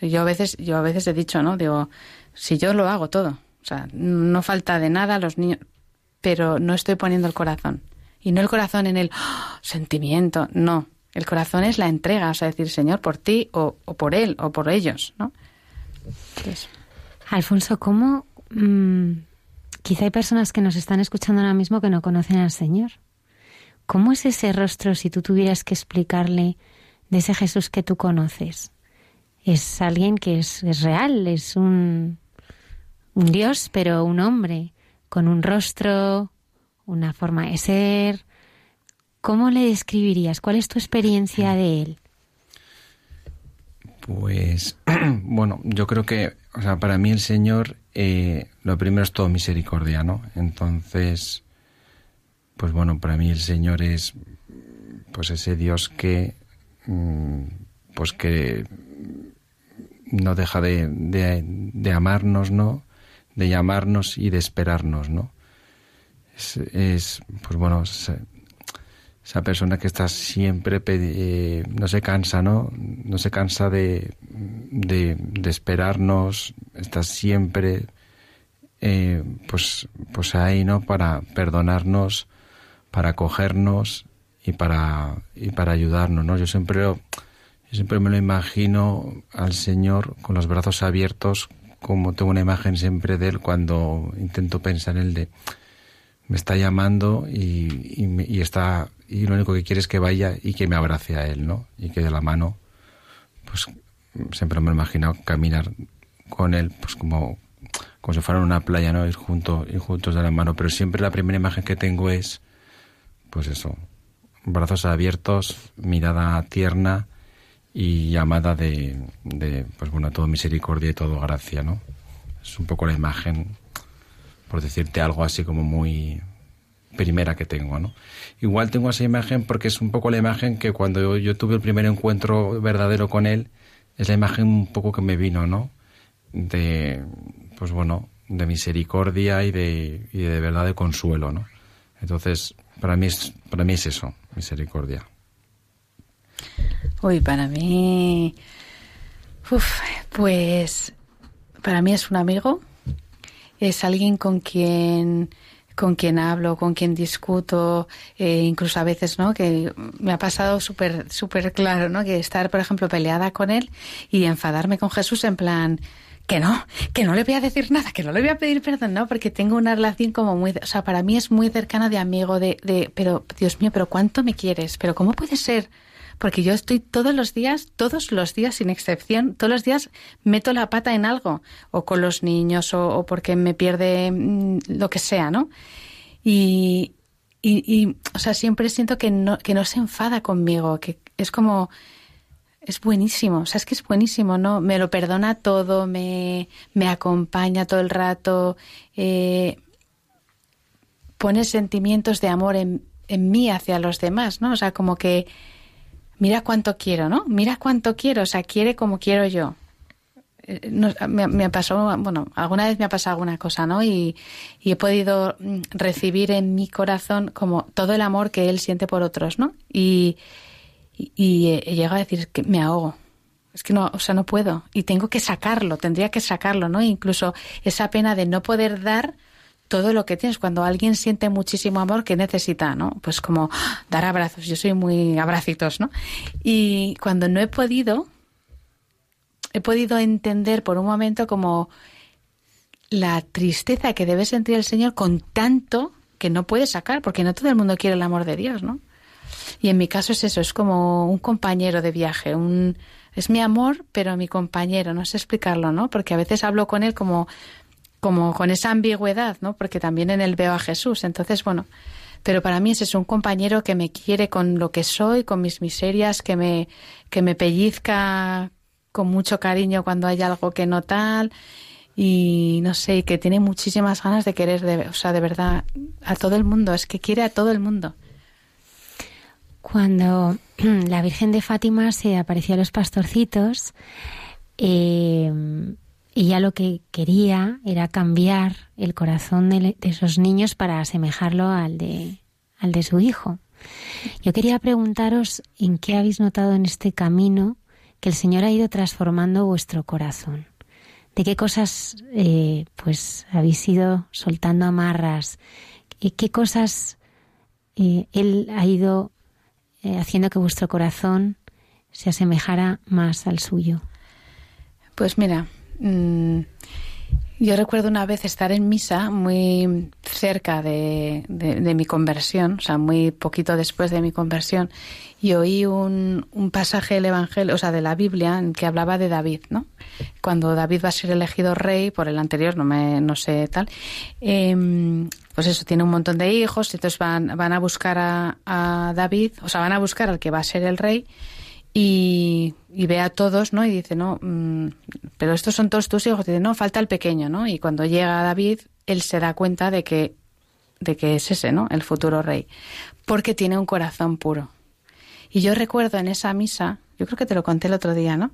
yo a veces, yo a veces he dicho, ¿no? Digo, si yo lo hago todo, o sea, no falta de nada los niños, pero no estoy poniendo el corazón. Y no el corazón en el ¡oh! sentimiento, no. El corazón es la entrega, o sea, decir, Señor, por ti o, o por él o por ellos, ¿no? Alfonso, ¿cómo? Mmm, quizá hay personas que nos están escuchando ahora mismo que no conocen al Señor. ¿Cómo es ese rostro si tú tuvieras que explicarle de ese Jesús que tú conoces? Es alguien que es, es real, es un, un Dios, pero un hombre, con un rostro, una forma de ser. ¿Cómo le describirías? ¿Cuál es tu experiencia de él? Pues, bueno, yo creo que, o sea, para mí el Señor, eh, lo primero es todo misericordia, ¿no? Entonces, pues bueno, para mí el Señor es, pues ese Dios que, pues que no deja de, de, de, amarnos, ¿no? De llamarnos y de esperarnos, ¿no? Es, es pues bueno, esa, esa, persona que está siempre, eh, no se cansa, ¿no? No se cansa de, de, de esperarnos, está siempre, eh, pues, pues ahí, ¿no? Para perdonarnos, para acogernos y para, y para ayudarnos, ¿no? Yo siempre... Siempre me lo imagino al Señor con los brazos abiertos, como tengo una imagen siempre de Él cuando intento pensar en Él de me está llamando y, y, está y lo único que quiere es que vaya y que me abrace a Él, ¿no? Y que de la mano, pues siempre me he imaginado caminar con Él, pues como, como si fuera una playa, ¿no? Ir, junto, ir juntos de la mano. Pero siempre la primera imagen que tengo es, pues eso, brazos abiertos, mirada tierna, y llamada de, de, pues bueno, todo misericordia y todo gracia, ¿no? Es un poco la imagen, por decirte algo así como muy primera que tengo, ¿no? Igual tengo esa imagen porque es un poco la imagen que cuando yo, yo tuve el primer encuentro verdadero con él, es la imagen un poco que me vino, ¿no? De, pues bueno, de misericordia y de, y de verdad de consuelo, ¿no? Entonces, para mí es, para mí es eso, misericordia. Uy, para mí. Uf, pues para mí es un amigo, es alguien con quien con quien hablo, con quien discuto, eh, incluso a veces, ¿no? Que me ha pasado súper, súper claro, ¿no? Que estar, por ejemplo, peleada con él y enfadarme con Jesús en plan, que no, que no le voy a decir nada, que no le voy a pedir perdón, ¿no? Porque tengo una relación como muy, o sea, para mí es muy cercana de amigo, de, de, pero, Dios mío, pero ¿cuánto me quieres? Pero ¿cómo puede ser? Porque yo estoy todos los días, todos los días sin excepción, todos los días meto la pata en algo, o con los niños, o, porque me pierde mm, lo que sea, ¿no? Y, y, o sea, siempre siento que no, que no se enfada conmigo, que es como, es buenísimo, o sea, es que es buenísimo, ¿no? Me lo perdona todo, me, me acompaña todo el rato, eh, pone sentimientos de amor en, en mí hacia los demás, ¿no? O sea, como que mira cuánto quiero, ¿no? Mira cuánto quiero, o sea, quiere como quiero yo. Eh, me, me, pasó, bueno, alguna vez me ha pasado alguna cosa, ¿no? Y, he podido mm, recibir en mi corazón como todo el amor que él siente por otros, ¿no? Y, y, he llegado a decir que me ahogo. Es que no, o sea, no puedo. Y tengo que sacarlo, tendría que sacarlo, ¿no? Incluso esa pena de no poder dar todo lo que tienes. Cuando alguien siente muchísimo amor, ¿qué necesita? ¿no? Pues como dar abrazos. Yo soy muy abracitos, ¿no? Y cuando no he podido, he podido entender por un momento como la tristeza que debe sentir el Señor con tanto que no puede sacar, porque no todo el mundo quiere el amor de Dios, ¿no? Y en mi caso es eso, es como un compañero de viaje, un es mi amor, pero mi compañero, no sé explicarlo, ¿no? Porque a veces hablo con él como como con esa ambigüedad, ¿no? Porque también en él veo a Jesús. Entonces, bueno, pero para mí es eso, un compañero que me quiere con lo que soy, con mis miserias, que me, que me pellizca con mucho cariño cuando hay algo que no tal y no sé, que tiene muchísimas ganas de querer, de, o sea, de verdad, a todo el mundo, es que quiere a todo el mundo. Cuando la Virgen de Fátima se apareció a los pastorcitos, eh, ella lo que quería era cambiar el corazón de, esos niños para asemejarlo al de, al de su hijo. Yo quería preguntaros en qué habéis notado en este camino que el Señor ha ido transformando vuestro corazón. ¿De qué cosas eh, pues habéis ido soltando amarras? ¿Qué cosas eh, Él ha ido eh, haciendo que vuestro corazón se asemejara más al suyo? Pues mira, Mm, yo recuerdo una vez estar en misa muy cerca de, mi conversión, o sea, muy poquito después de mi conversión, y oí un, pasaje del Evangelio, o sea, de la Biblia, que hablaba de David, ¿no? Cuando David va a ser elegido rey por el anterior, no me, no sé tal, em, pues eso, tiene un montón de hijos, entonces van, van a buscar a, a David, o sea, van a buscar al que va a ser el rey, y, ve a todos, ¿no? Y dice, no, mm, pero estos son todos tus hijos. Y dice, no, falta el pequeño, ¿no? Y cuando llega David, él se da cuenta de que, de que es ese, ¿no? El futuro rey. Porque tiene un corazón puro. Y yo recuerdo en esa misa, yo creo que te lo conté el otro día, ¿no?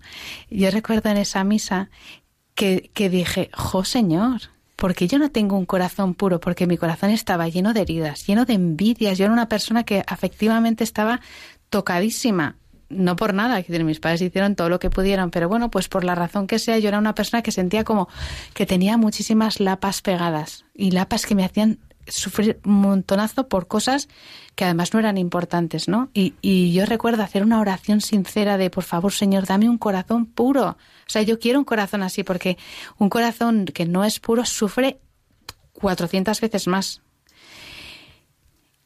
Yo recuerdo en esa misa que, que dije, jo Señor, porque yo no tengo un corazón puro, porque mi corazón estaba lleno de heridas, lleno de envidias. Yo era una persona que afectivamente estaba tocadísima no por nada, mis padres hicieron todo lo que pudieron, pero bueno, pues por la razón que sea, yo era una persona que sentía como que tenía muchísimas lapas pegadas y lapas que me hacían sufrir un montonazo por cosas que además no eran importantes, ¿no? Y, y yo recuerdo hacer una oración sincera de, por favor, Señor, dame un corazón puro. O sea, yo quiero un corazón así porque un corazón que no es puro sufre 400 veces más.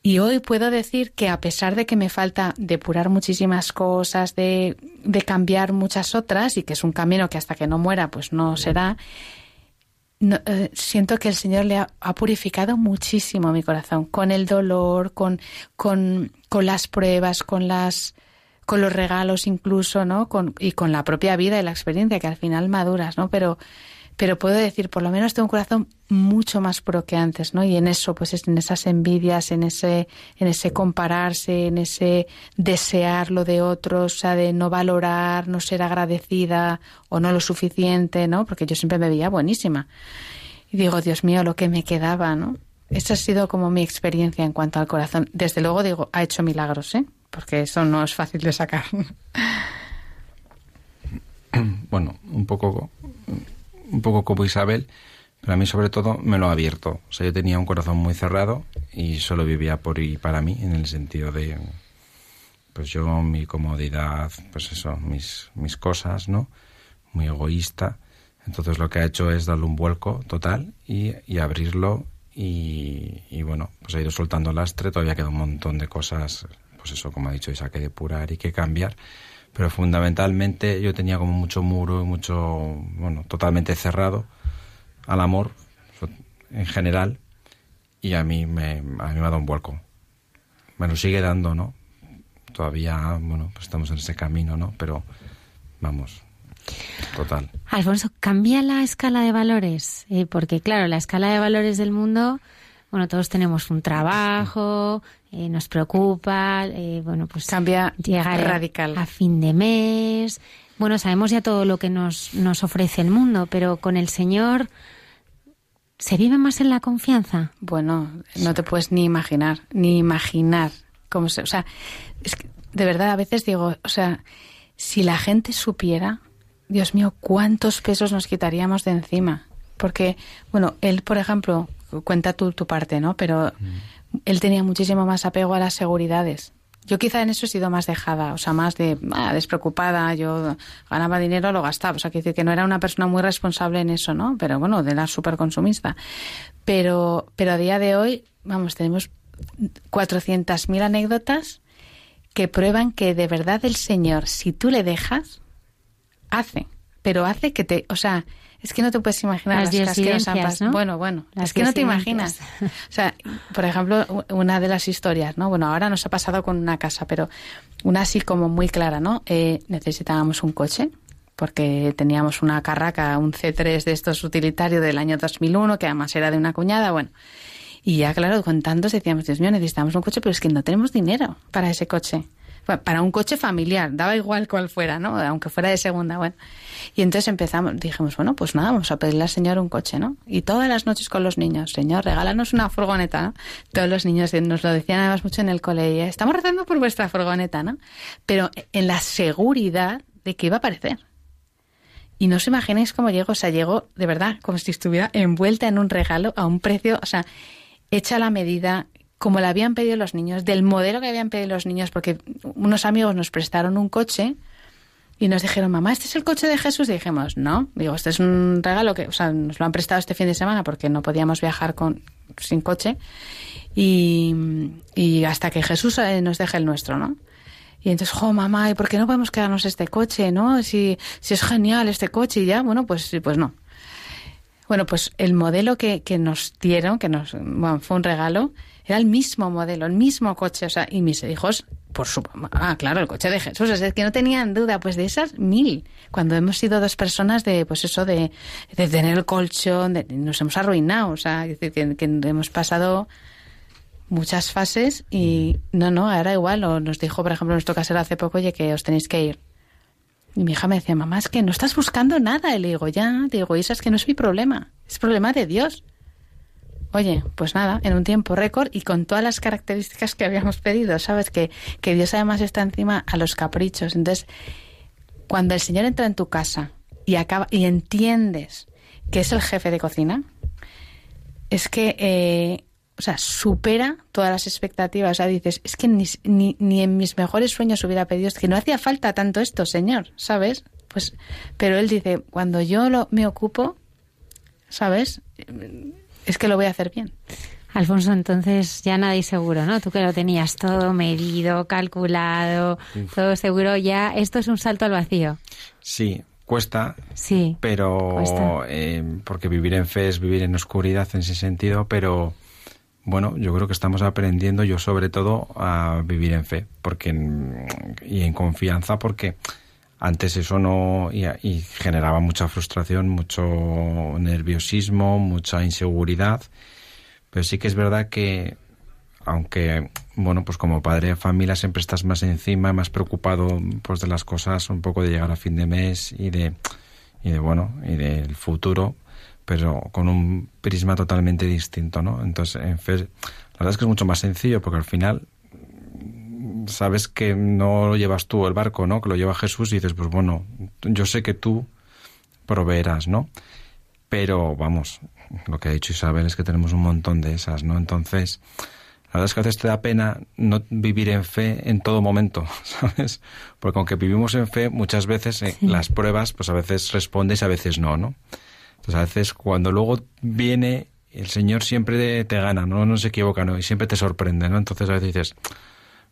Y hoy puedo decir que a pesar de que me falta depurar muchísimas cosas, de, de, cambiar muchas otras, y que es un camino que hasta que no muera pues no será, eh, siento que el Señor le ha, purificado muchísimo mi corazón, con el dolor, con, con, con las pruebas, con las con los regalos incluso, ¿no? Con, y con la propia vida y la experiencia que al final maduras, ¿no? Pero pero puedo decir, por lo menos tengo un corazón mucho más pro que antes, ¿no? Y en eso, pues en esas envidias, en ese, en ese compararse, en ese desear lo de otros, o sea, de no valorar, no ser agradecida o no lo suficiente, ¿no? Porque yo siempre me veía buenísima. Y digo, Dios mío, lo que me quedaba, ¿no? Esa ha sido como mi experiencia en cuanto al corazón. Desde luego digo, ha hecho milagros, ¿eh? Porque eso no es fácil de sacar. bueno, un poco, un poco como Isabel, pero a mí sobre todo me lo ha abierto. O sea, yo tenía un corazón muy cerrado y solo vivía por y para mí, en el sentido de, pues yo, mi comodidad, pues eso, mis, mis cosas, ¿no? Muy egoísta. Entonces lo que ha hecho es darle un vuelco total y, y abrirlo y, y, bueno, pues ha ido soltando lastre, todavía queda un montón de cosas, pues eso, como ha dicho Isa, que depurar y que cambiar, pero fundamentalmente yo tenía como mucho muro mucho, bueno, totalmente cerrado al amor en general y a mí me, a mí me ha dado un vuelco. Me lo sigue dando, ¿no? Todavía, bueno, pues estamos en ese camino, ¿no? Pero vamos, total. Alfonso, ¿cambia la escala de valores? Eh, porque claro, la escala de valores del mundo, bueno, todos tenemos un trabajo, eh, nos preocupa, eh, bueno, pues cambia llegar radical a fin de mes. Bueno, sabemos ya todo lo que nos, nos ofrece el mundo, pero con el Señor ¿Se vive más en la confianza? Bueno, no te puedes ni imaginar, ni imaginar cómo se... O sea, es que de verdad a veces digo, o sea, si la gente supiera, Dios mío, cuántos pesos nos quitaríamos de encima. Porque, bueno, él, por ejemplo, cuenta tu, tu parte, ¿no? Pero él tenía muchísimo más apego a las seguridades. Yo quizá en eso he sido más dejada, o sea, más de ah, despreocupada. Yo ganaba dinero, lo gastaba. O sea, quiere decir que no era una persona muy responsable en eso, ¿no? Pero bueno, de la súper consumista. Pero, pero a día de hoy, vamos, tenemos 400.000 anécdotas que prueban que de verdad el Señor, si tú le dejas, hace. Pero hace que te, o sea, es que no te puedes imaginar las, las que nos han pasado. ¿no? Bueno, bueno, Las es que no te imaginas. O sea, por ejemplo, una de las historias, ¿no? Bueno, ahora nos ha pasado con una casa, pero una así como muy clara, ¿no? Eh, necesitábamos un coche porque teníamos una carraca, un C3 de estos utilitarios del año 2001, que además era de una cuñada, bueno. Y ya, claro, con tantos decíamos, Dios mío, necesitamos un coche, pero es que no tenemos dinero para ese coche. Para un coche familiar, daba igual cuál fuera, ¿no? Aunque fuera de segunda, bueno. Y entonces empezamos, dijimos, bueno, pues nada, vamos a pedirle al Señor un coche, ¿no? Y todas las noches con los niños, Señor, regálanos una furgoneta, ¿no? Todos los niños nos lo decían además mucho en el colegio, estamos rezando por vuestra furgoneta, ¿no? Pero en la seguridad de que iba a aparecer. Y no os imagináis cómo llegó, o sea, llegó de verdad como si estuviera envuelta en un regalo a un precio, o sea, hecha la medida, como la habían pedido los niños, del modelo que habían pedido los niños, porque unos amigos nos prestaron un coche y nos dijeron, mamá, ¿este es el coche de Jesús? Y dijimos, no, digo, este es un regalo que, o sea, nos lo han prestado este fin de semana porque no podíamos viajar con sin coche y, hasta que Jesús eh, nos deje el nuestro, ¿no? Y entonces, jo, mamá, ¿y por qué no podemos quedarnos este coche, no? Si, si es genial este coche y ya, bueno, pues, pues no. Bueno, pues el modelo que, que nos dieron, que nos fue un regalo, era el mismo modelo, el mismo coche. O sea, y mis hijos, por su. Ah, claro, el coche de Jesús. Es que no tenían duda, pues de esas mil. Cuando hemos sido dos personas de, pues eso, de, de tener el colchón, nos hemos arruinado. O sea, decir, que, que hemos pasado muchas fases y no, no, ahora igual. O nos dijo, por ejemplo, nuestro casero hace poco, oye, que os tenéis que ir. Y mi hija me decía, mamá, es que no estás buscando nada. Y le digo, ya, te digo, Isa, es que no es mi problema, es problema de Dios. Oye, pues nada, en un tiempo récord y con todas las características que habíamos pedido, ¿sabes? Que, que Dios además está encima a los caprichos. Entonces, cuando el Señor entra en tu casa y acaba y entiendes que es el jefe de cocina, es que eh, o sea, supera todas las expectativas. O sea, dices, es que ni, ni, en mis mejores sueños hubiera pedido, es que no hacía falta tanto esto, Señor, ¿sabes? Pues, pero él dice, cuando yo lo, me ocupo, ¿sabes? Es que lo voy a hacer bien. Alfonso, entonces ya nada y seguro, ¿no? Tú que lo tenías todo medido, calculado, Uf. todo seguro, ya esto es un salto al vacío. Sí, cuesta, sí, pero cuesta. Eh, porque vivir en fe es vivir en oscuridad en ese sentido, pero bueno, yo creo que estamos aprendiendo, yo sobre todo, a vivir en fe porque y en confianza, porque antes eso no. Y, y, generaba mucha frustración, mucho nerviosismo, mucha inseguridad. Pero sí que es verdad que, aunque, bueno, pues como padre de familia siempre estás más encima, más preocupado pues de las cosas, un poco de llegar a fin de mes y de, y de bueno, y del futuro pero con un prisma totalmente distinto, ¿no? Entonces, en fe, la verdad es que es mucho más sencillo porque al final sabes que no lo llevas tú el barco, ¿no? Que lo lleva Jesús y dices, pues bueno, yo sé que tú proveerás, ¿no? Pero vamos, lo que ha dicho Isabel es que tenemos un montón de esas, ¿no? Entonces, la verdad es que a veces te da pena no vivir en fe en todo momento, ¿sabes? Porque aunque vivimos en fe, muchas veces eh, las pruebas, pues a veces respondes, a veces no, ¿no? Entonces a veces cuando luego viene, el Señor siempre te gana, ¿no? No se equivoca, ¿no? Y siempre te sorprende, ¿no? Entonces a veces dices,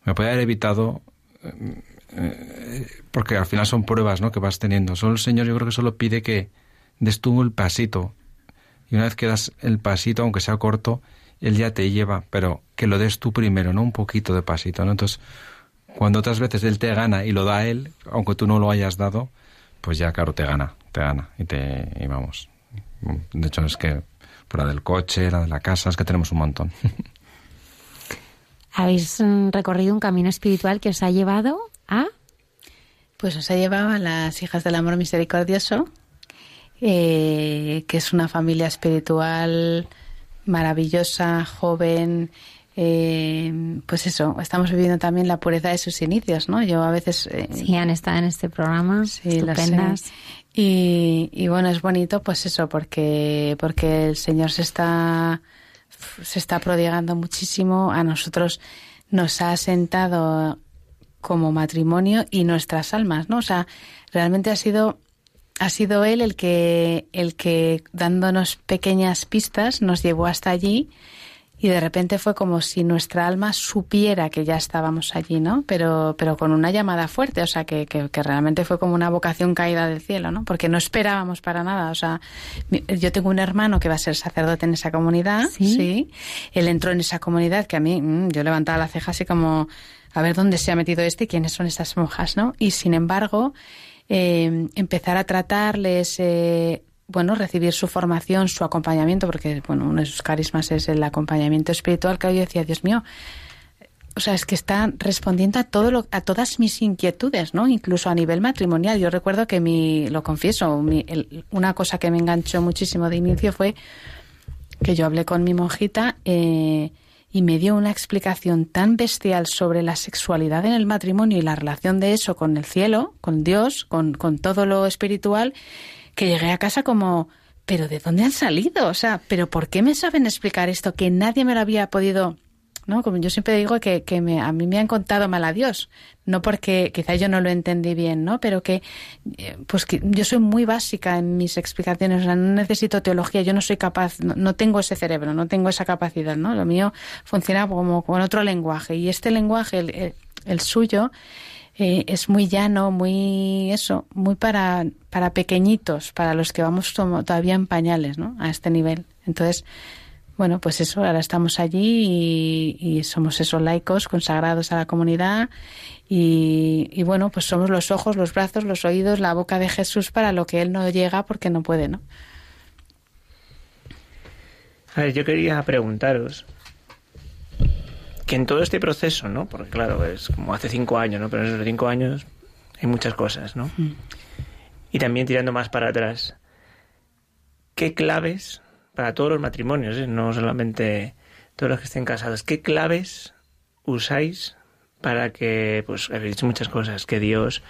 me puede haber evitado, eh, eh, porque al final son pruebas, ¿no? Que vas teniendo. Solo el Señor yo creo que solo pide que des tú el pasito. Y una vez que das el pasito, aunque sea corto, él ya te lleva, pero que lo des tú primero, ¿no? Un poquito de pasito. Entonces, cuando otras veces Él te gana y lo da Él, aunque tú no lo hayas dado, pues ya, claro, te gana, te gana. Y, te, y vamos. De hecho, es que la del coche, la de la casa, es que tenemos un montón. ¿Habéis mm, recorrido un camino espiritual que os ha llevado a...? Pues os ha llevado a las hijas del amor misericordioso, eh, que es una familia espiritual maravillosa, joven, eh, pues eso, estamos viviendo también la pureza de sus inicios, ¿no? Yo a veces... Eh, sí, han estado en este programa, sí, estupendas. Y, y, bueno, es bonito pues eso, porque, porque el Señor se está, se está prodigando muchísimo, a nosotros nos ha sentado como matrimonio y nuestras almas, ¿no? O sea, realmente ha sido ha sido él el que, el que dándonos pequeñas pistas nos llevó hasta allí y de repente fue como si nuestra alma supiera que ya estábamos allí, ¿no? Pero, pero con una llamada fuerte, o sea, que, que, realmente fue como una vocación caída del cielo, ¿no? Porque no esperábamos para nada, o sea, yo tengo un hermano que va a ser sacerdote en esa comunidad, sí, él entró en esa comunidad que a mí, mm, yo levantaba la ceja así como, a ver dónde se ha metido este y quiénes son esas monjas, ¿no? Y sin embargo, eh, empezar a tratarles, eh, bueno, recibir su formación, su acompañamiento, porque bueno, uno de sus carismas es el acompañamiento espiritual, que yo decía, Dios mío, o sea, es que está respondiendo a todo lo, a todas mis inquietudes, ¿no? Incluso a nivel matrimonial. Yo recuerdo que mi, lo confieso, una cosa que me enganchó muchísimo de inicio fue que yo hablé con mi monjita eh, y me dio una explicación tan bestial sobre la sexualidad en el matrimonio y la relación de eso con el cielo, con Dios, con, con todo lo espiritual, que llegué a casa como, pero ¿de dónde han salido? O sea, ¿pero por qué me saben explicar esto que nadie me lo había podido ¿no? Como yo siempre digo que, que me, a mí me han contado mal a Dios, no porque quizá yo no lo entendí bien, ¿no? Pero que, eh, pues que yo soy muy básica en mis explicaciones, o sea, no necesito teología, yo no soy capaz, no, tengo ese cerebro, no tengo esa capacidad, ¿no? Lo mío funciona como con otro lenguaje y este lenguaje, el, el, suyo, eh, es muy llano, muy eso, muy para, para pequeñitos, para los que vamos todavía en pañales, ¿no? A este nivel. Entonces, bueno, pues eso, ahora estamos allí y, somos esos laicos consagrados a la comunidad y, bueno, pues somos los ojos, los brazos, los oídos, la boca de Jesús para lo que Él no llega porque no puede, ¿no? A ver, yo quería preguntaros que en todo este proceso, ¿no? Porque claro, es como hace cinco años, ¿no? Pero en esos cinco años hay muchas cosas, ¿no? Mm. Y también tirando más para atrás, ¿qué claves para todos los matrimonios, ¿eh? no solamente todos los que estén casados. ¿Qué claves usáis para que, pues, habéis dicho muchas cosas, que Dios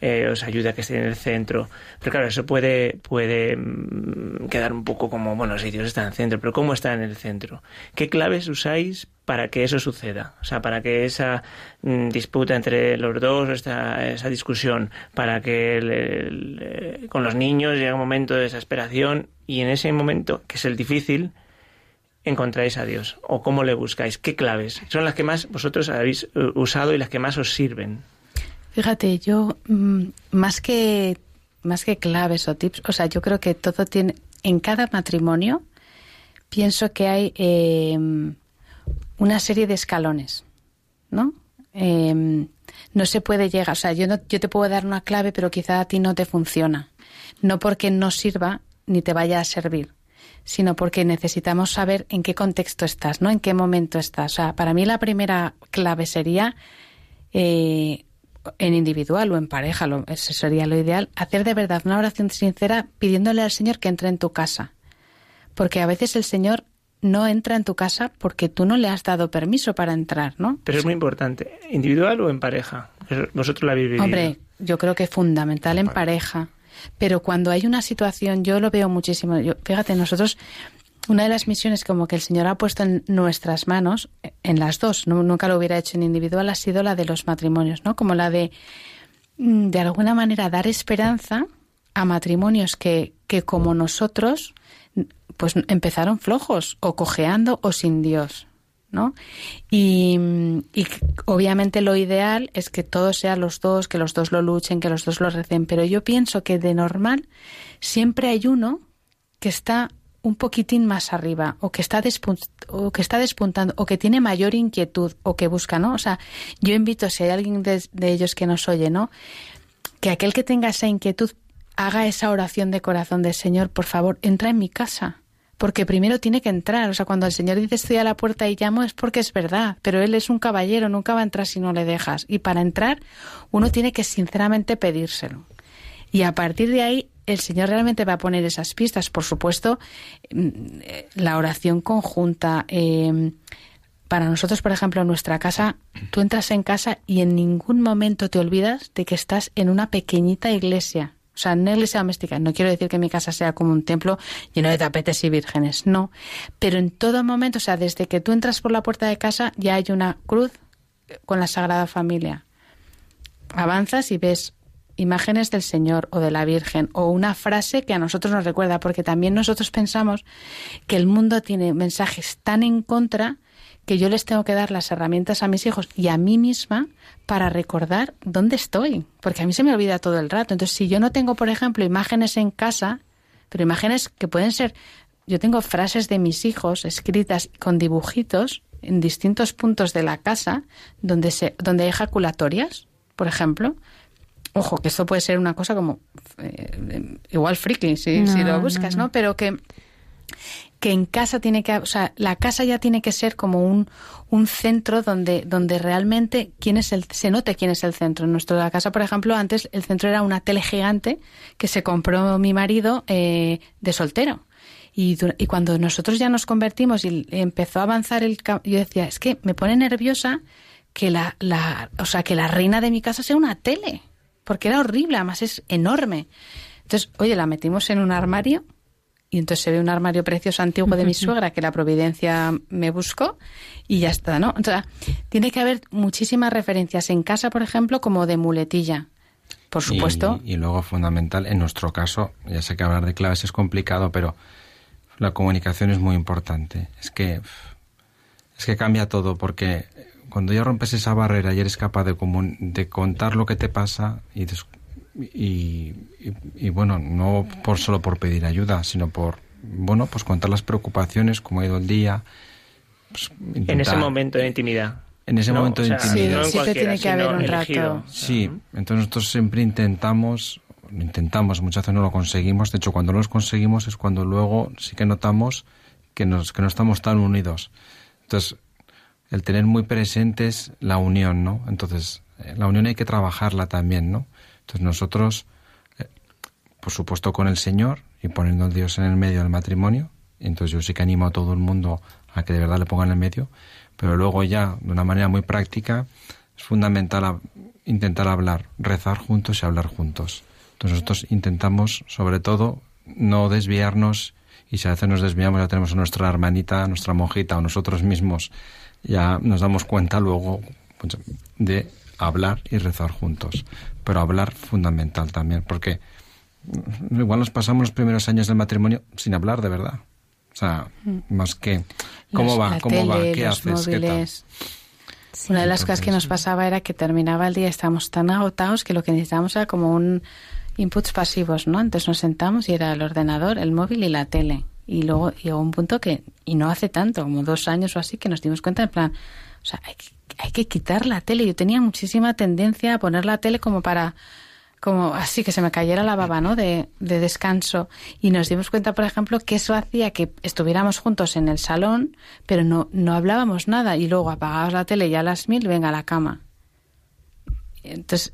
eh, os ayude a que esté en el centro? Pero claro, eso puede, puede mm, quedar un poco como, bueno, si Dios está en el centro, pero ¿cómo está en el centro? ¿Qué claves usáis para que eso suceda? O sea, para que esa mm, disputa entre los dos, esta, esa discusión, para que con los niños llegue un momento de desesperación y en ese momento, que es el difícil, encontráis a Dios? ¿O cómo le buscáis? ¿Qué claves? Son las que más vosotros habéis eh, usado y las que más os sirven. Fíjate, yo mm, más que más que claves o tips, o sea, yo creo que todo tiene en cada matrimonio pienso que hay em, una serie de escalones, ¿no? Em, no se puede llegar, o sea, yo, no, yo te puedo dar una clave, pero quizá a ti no te funciona. No porque no sirva, ni te vaya a servir, sino porque necesitamos saber en qué contexto estás, ¿no? En qué momento estás. O sea, para mí la primera clave sería eh, en individual o en pareja, lo, eso sería lo ideal, hacer de verdad una oración sincera pidiéndole al Señor que entre en tu casa. Porque a veces el Señor no entra en tu casa porque tú no le has dado permiso para entrar, ¿no? Pero es muy importante, individual o en pareja. Vosotros la habéis vivido. Hombre, yo creo que es fundamental en pareja Pero cuando hay una situación, yo lo veo muchísimo. Yo, fíjate, nosotros, una de las misiones como que el Señor ha puesto en nuestras manos, en las dos, nunca lo hubiera hecho en individual, ha sido la de los matrimonios, ¿no? Como la de, mm, de alguna manera, dar esperanza a matrimonios que, que como nosotros, pues empezaron flojos, o cojeando, o sin Dios. ¿no? Y, obviamente lo ideal es que todos sean los dos, que los dos lo luchen, que los dos lo recen, pero yo pienso que de normal siempre hay uno que está un poquitín más arriba o que está o que está despuntando o que tiene mayor inquietud o que busca, ¿no? O sea, yo invito si hay alguien de, de ellos que nos oye, ¿no? Que aquel que tenga esa inquietud haga esa oración de corazón del Señor, por favor, entra en mi casa porque primero tiene que entrar. O sea, cuando el Señor dice estoy a la puerta y llamo es porque es verdad, pero Él es un caballero, nunca va a entrar si no le dejas. Y para entrar uno tiene que sinceramente pedírselo. Y a partir de ahí el Señor realmente va a poner esas pistas. Por supuesto, mm, la oración conjunta. Em, para nosotros, por ejemplo, en nuestra casa, tú entras en casa y en ningún momento te olvidas de que estás en una pequeñita iglesia o sea, no iglesia doméstica. No quiero decir que mi casa sea como un templo lleno de tapetes y vírgenes, no. Pero en todo momento, o sea, desde que tú entras por la puerta de casa, ya hay una cruz con la Sagrada Familia. Avanzas y ves imágenes del Señor o de la Virgen o una frase que a nosotros nos recuerda, porque también nosotros pensamos que el mundo tiene mensajes tan en contra que yo les tengo que dar las herramientas a mis hijos y a mí misma para recordar dónde estoy, porque a mí se me olvida todo el rato. Entonces, si yo no tengo, por ejemplo, imágenes en casa, pero imágenes que pueden ser, yo tengo frases de mis hijos escritas con dibujitos en distintos puntos de la casa donde se donde hay ejaculatorias, por ejemplo. Ojo, que esto puede ser una cosa como eh, igual friki si, si lo buscas, ¿no? Pero que que en casa tiene que, o sea, la casa ya tiene que ser como un, un centro donde, donde realmente quién es el, se note quién es el centro. En nuestra casa, por ejemplo, antes el centro era una tele gigante que se compró mi marido eh, de soltero. Y, y, cuando nosotros ya nos convertimos y empezó a avanzar el yo decía, es que me pone nerviosa que la, la, o sea, que la reina de mi casa sea una tele, porque era horrible, además es enorme. Entonces, oye, la metimos en un armario y entonces se ve un armario precioso antiguo de mi suegra que la providencia me buscó y ya está, ¿no? Entonces, tiene que haber muchísimas referencias en casa, por ejemplo, como de muletilla. Por supuesto. Y, luego fundamental, en nuestro caso, ya sé que hablar de claves es complicado, pero la comunicación es muy importante. Es que es que cambia todo porque cuando ya rompes esa barrera y eres capaz de, de contar lo que te pasa y y, y, bueno, no por solo por pedir ayuda, sino por, bueno, pues contar las preocupaciones, cómo ha ido el día. Pues, en ese momento de intimidad. En ese momento de intimidad. Sí, siempre tiene que haber un rato. Sí, entonces nosotros siempre intentamos, intentamos, muchas veces no lo conseguimos, de hecho cuando lo conseguimos es cuando luego sí que notamos que, nos, que no estamos tan unidos. Entonces, el tener muy presentes la unión, ¿no? Entonces, eh, la unión hay que trabajarla también, ¿no? Entonces nosotros, eh, por supuesto con el Señor y poniendo a Dios en el medio del matrimonio, entonces yo sí que animo a todo el mundo a que de verdad le pongan en el medio, pero luego ya de una manera muy práctica es fundamental intentar hablar, rezar juntos y hablar juntos. Entonces nosotros intentamos sobre todo no desviarnos y si a veces nos desviamos ya tenemos a nuestra hermanita, a nuestra monjita o nosotros mismos, ya nos damos cuenta luego pues, de hablar y rezar juntos pero hablar fundamental también, porque igual nos pasamos los primeros años del matrimonio sin hablar de verdad. O sea, mm. más que cómo va, cómo va, qué haces, qué tal. Una de las cosas que nos pasaba era que terminaba el día, estábamos tan agotados que lo que necesitábamos era como un inputs pasivos, ¿no? Entonces nos sentamos y era el ordenador, el móvil y la tele. Y luego llegó un punto que, y no hace tanto, como dos años o así, que nos dimos cuenta en plan, o sea, hay que hay que quitar la tele. Yo tenía muchísima tendencia a poner la tele como para como así que se me cayera la baba, ¿no? De, de, descanso. Y nos dimos cuenta, por ejemplo, que eso hacía que estuviéramos juntos en el salón, pero no, no hablábamos nada. Y luego apagabas la tele y a las mil venga a la cama. Entonces,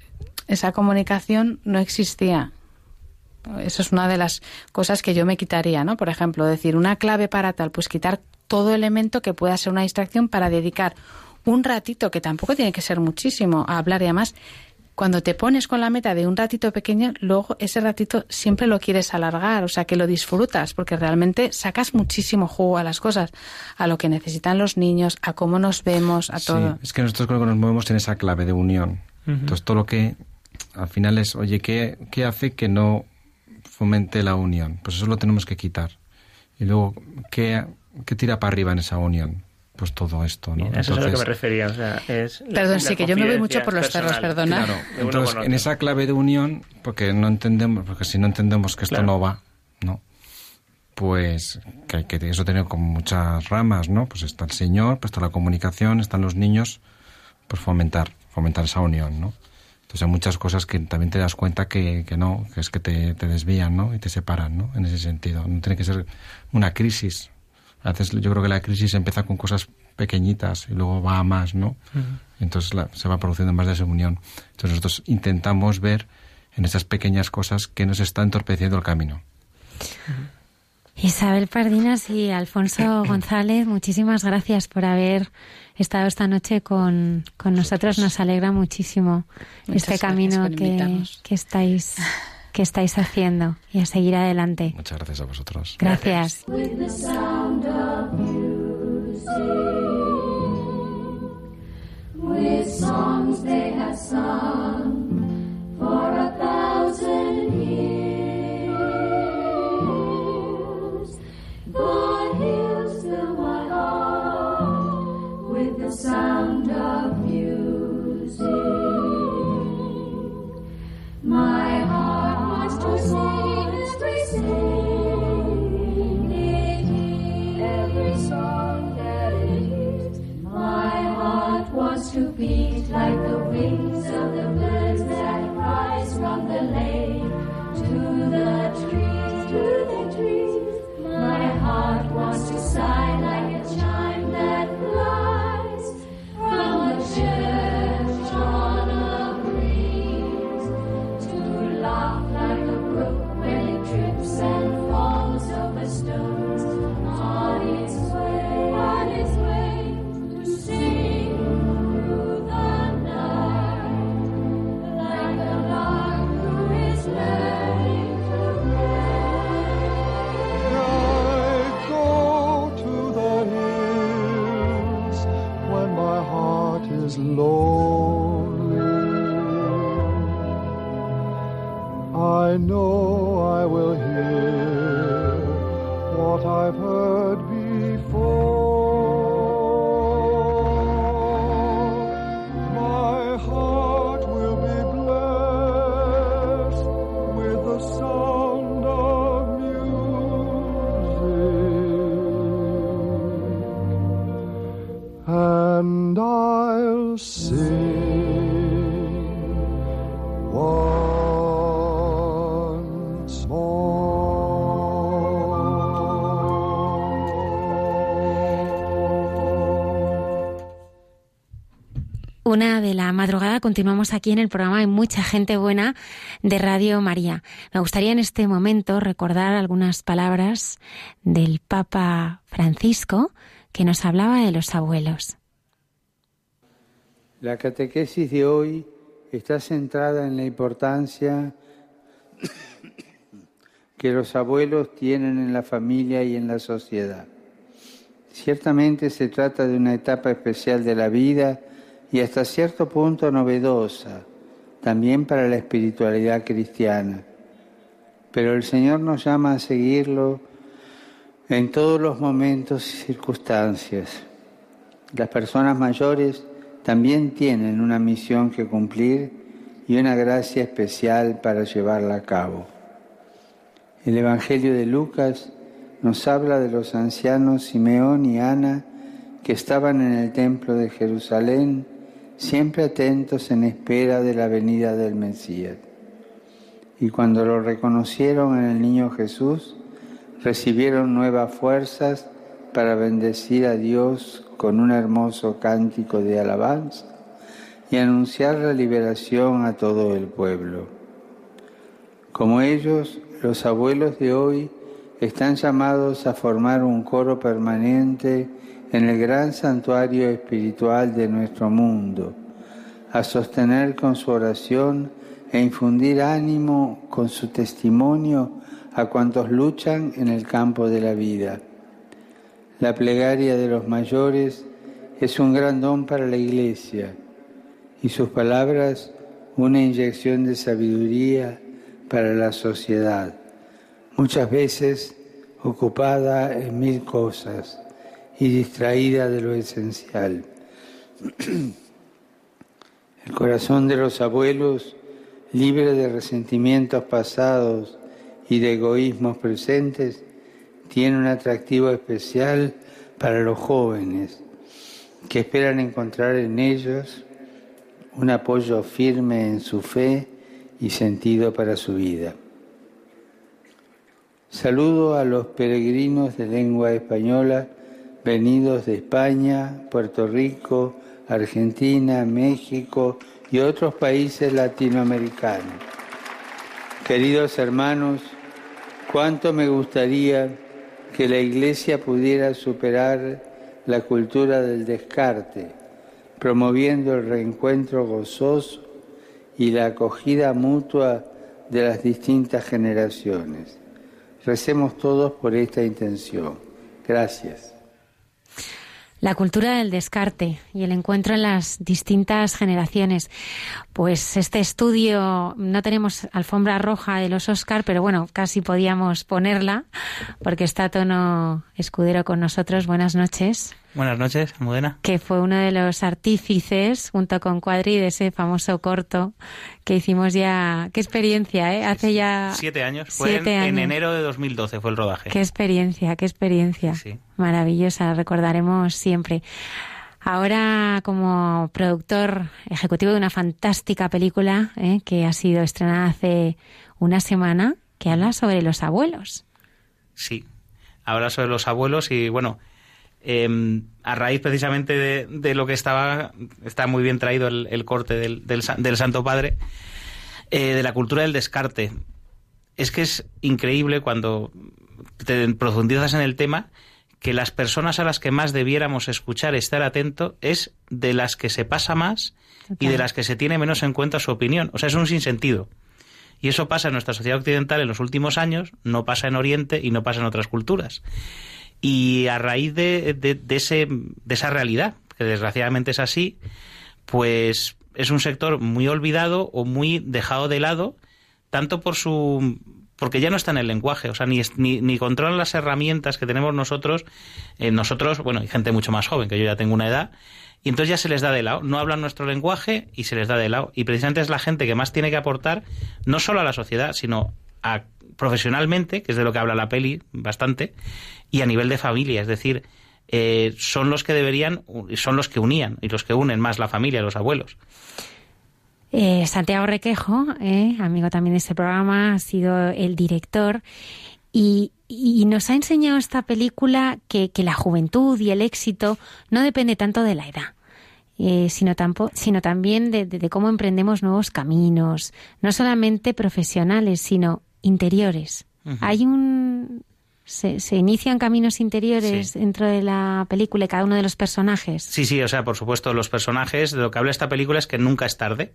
esa comunicación no existía. Eso es una de las cosas que yo me quitaría, ¿no? Por ejemplo, decir una clave para tal, pues quitar todo elemento que pueda ser una distracción para dedicar un ratito, que tampoco tiene que ser muchísimo, a hablar y además cuando te pones con la meta de un ratito pequeño, luego ese ratito siempre lo quieres alargar, o sea, que lo disfrutas, porque realmente sacas muchísimo jugo a las cosas, a lo que necesitan los niños, a cómo nos vemos, a todo. Es que nosotros creo que nos movemos en esa clave de unión. Entonces, todo lo que al final es, oye, ¿qué, ¿qué hace que no fomente la unión? Pues eso lo tenemos que quitar. Y luego, ¿qué, qué tira para arriba en esa unión? pues todo esto, ¿no? eso es a lo que me refería, o sea, es... Perdón, sí, que yo me voy mucho por los cerros, perdona. Claro, entonces, en esa clave de unión, porque no entendemos, porque si no entendemos que esto no va, ¿no? Pues que hay que eso tiene como muchas ramas, ¿no? Pues está el Señor, pues está la comunicación, están los niños, pues fomentar, fomentar esa unión, ¿no? Entonces hay muchas cosas que también te das cuenta que, que no, que es que te, te desvían, ¿no? Y te separan, ¿no? En ese sentido. No tiene que ser una crisis, a veces yo creo que la crisis empieza con cosas pequeñitas y luego va a más, ¿no? Entonces se va produciendo más desunión. Entonces nosotros intentamos ver en esas pequeñas cosas que nos está entorpeciendo el camino. Isabel Pardinas y Alfonso González, muchísimas gracias por haber estado esta noche con, nosotros. Nos alegra muchísimo este camino que, que estáis que estáis haciendo y a seguir adelante. Muchas gracias a vosotros. Gracias. beat like the wings of the birds that rise from the lake to the tree. La madrugada continuamos aquí en el programa Hay mucha gente buena de Radio María. Me gustaría en este momento recordar algunas palabras del Papa Francisco que nos hablaba de los abuelos. La catequesis de hoy está centrada en la importancia que los abuelos tienen en la familia y en la sociedad. Ciertamente se trata de una etapa especial de la vida y hasta cierto punto novedosa, también para la espiritualidad cristiana. Pero el Señor nos llama a seguirlo en todos los momentos y circunstancias. Las personas mayores también tienen una misión que cumplir y una gracia especial para llevarla a cabo. El Evangelio de Lucas nos habla de los ancianos Simeón y Ana que estaban en el templo de Jerusalén siempre atentos en espera de la venida del Mesías. Y cuando lo reconocieron en el niño Jesús, recibieron nuevas fuerzas para bendecir a Dios con un hermoso cántico de alabanza y anunciar la liberación a todo el pueblo. Como ellos, los abuelos de hoy están llamados a formar un coro permanente en el gran santuario espiritual de nuestro mundo, a sostener con su oración e infundir ánimo con su testimonio a cuantos luchan en el campo de la vida. La plegaria de los mayores es un gran don para la Iglesia y sus palabras una inyección de sabiduría para la sociedad, muchas veces ocupada en mil cosas y distraída de lo esencial. El corazón de los abuelos, libre de resentimientos pasados y de egoísmos presentes, tiene un atractivo especial para los jóvenes que esperan encontrar en ellos un apoyo firme en su fe y sentido para su vida. Saludo a los peregrinos de lengua española venidos de España, Puerto Rico, Argentina, México y otros países latinoamericanos. Queridos hermanos, cuánto me gustaría que la Iglesia pudiera superar la cultura del descarte, promoviendo el reencuentro gozoso y la acogida mutua de las distintas generaciones. Recemos todos por esta intención. Gracias. La cultura del descarte y el encuentro en las distintas generaciones. Pues este estudio, no tenemos alfombra roja de los Oscar, pero bueno, casi podíamos ponerla, porque está Tono Escudero con nosotros. Buenas noches. Buenas noches, Almudena. Que fue uno de los artífices, junto con Cuadri, de ese famoso corto que hicimos ya. Qué experiencia, ¿eh? Hace ya. Siete años. Fue en, enero de 2012 fue el rodaje. Qué experiencia, qué experiencia. Sí. Maravillosa, recordaremos siempre. Ahora, como productor ejecutivo de una fantástica película ¿eh? que ha sido estrenada hace una semana, que habla sobre los abuelos. Sí, habla sobre los abuelos y bueno Em, a raíz precisamente de, lo que estaba, está muy bien traído el, corte del, del, Santo Padre, eh, de la cultura del descarte. Es que es increíble cuando te profundizas en el tema que las personas a las que más debiéramos escuchar, estar atento, es de las que se pasa más y de las que se tiene menos en cuenta su opinión. O sea, es un sinsentido. Y eso pasa en nuestra sociedad occidental en los últimos años, no pasa en Oriente y no pasa en otras culturas. Y a raíz de, de, ese, de esa realidad, que desgraciadamente es así, pues es un sector muy olvidado o muy dejado de lado, tanto por su porque ya no está en el lenguaje, o sea, ni, ni, ni controlan las herramientas que tenemos nosotros, eh, nosotros, bueno, hay gente mucho más joven, que yo ya tengo una edad, y entonces ya se les da de lado, no hablan nuestro lenguaje y se les da de lado, y precisamente es la gente que más tiene que aportar, no solo a la sociedad, sino a profesionalmente, que es de lo que habla la peli bastante, y a nivel de familia, es decir, eh, son los que deberían, son los que unían y los que unen más la familia, los abuelos. Eh, Santiago Requejo, eh, amigo también de este programa, ha sido el director y, nos ha enseñado esta película que, la juventud y el éxito no depende tanto de la edad. sino, sino también de, cómo emprendemos nuevos caminos, no solamente profesionales, sino interiores. Hay un, se, inician caminos interiores dentro de la película y cada uno de los personajes. Sí, sí, o sea, por supuesto, los personajes, de lo que habla esta película es que nunca es tarde.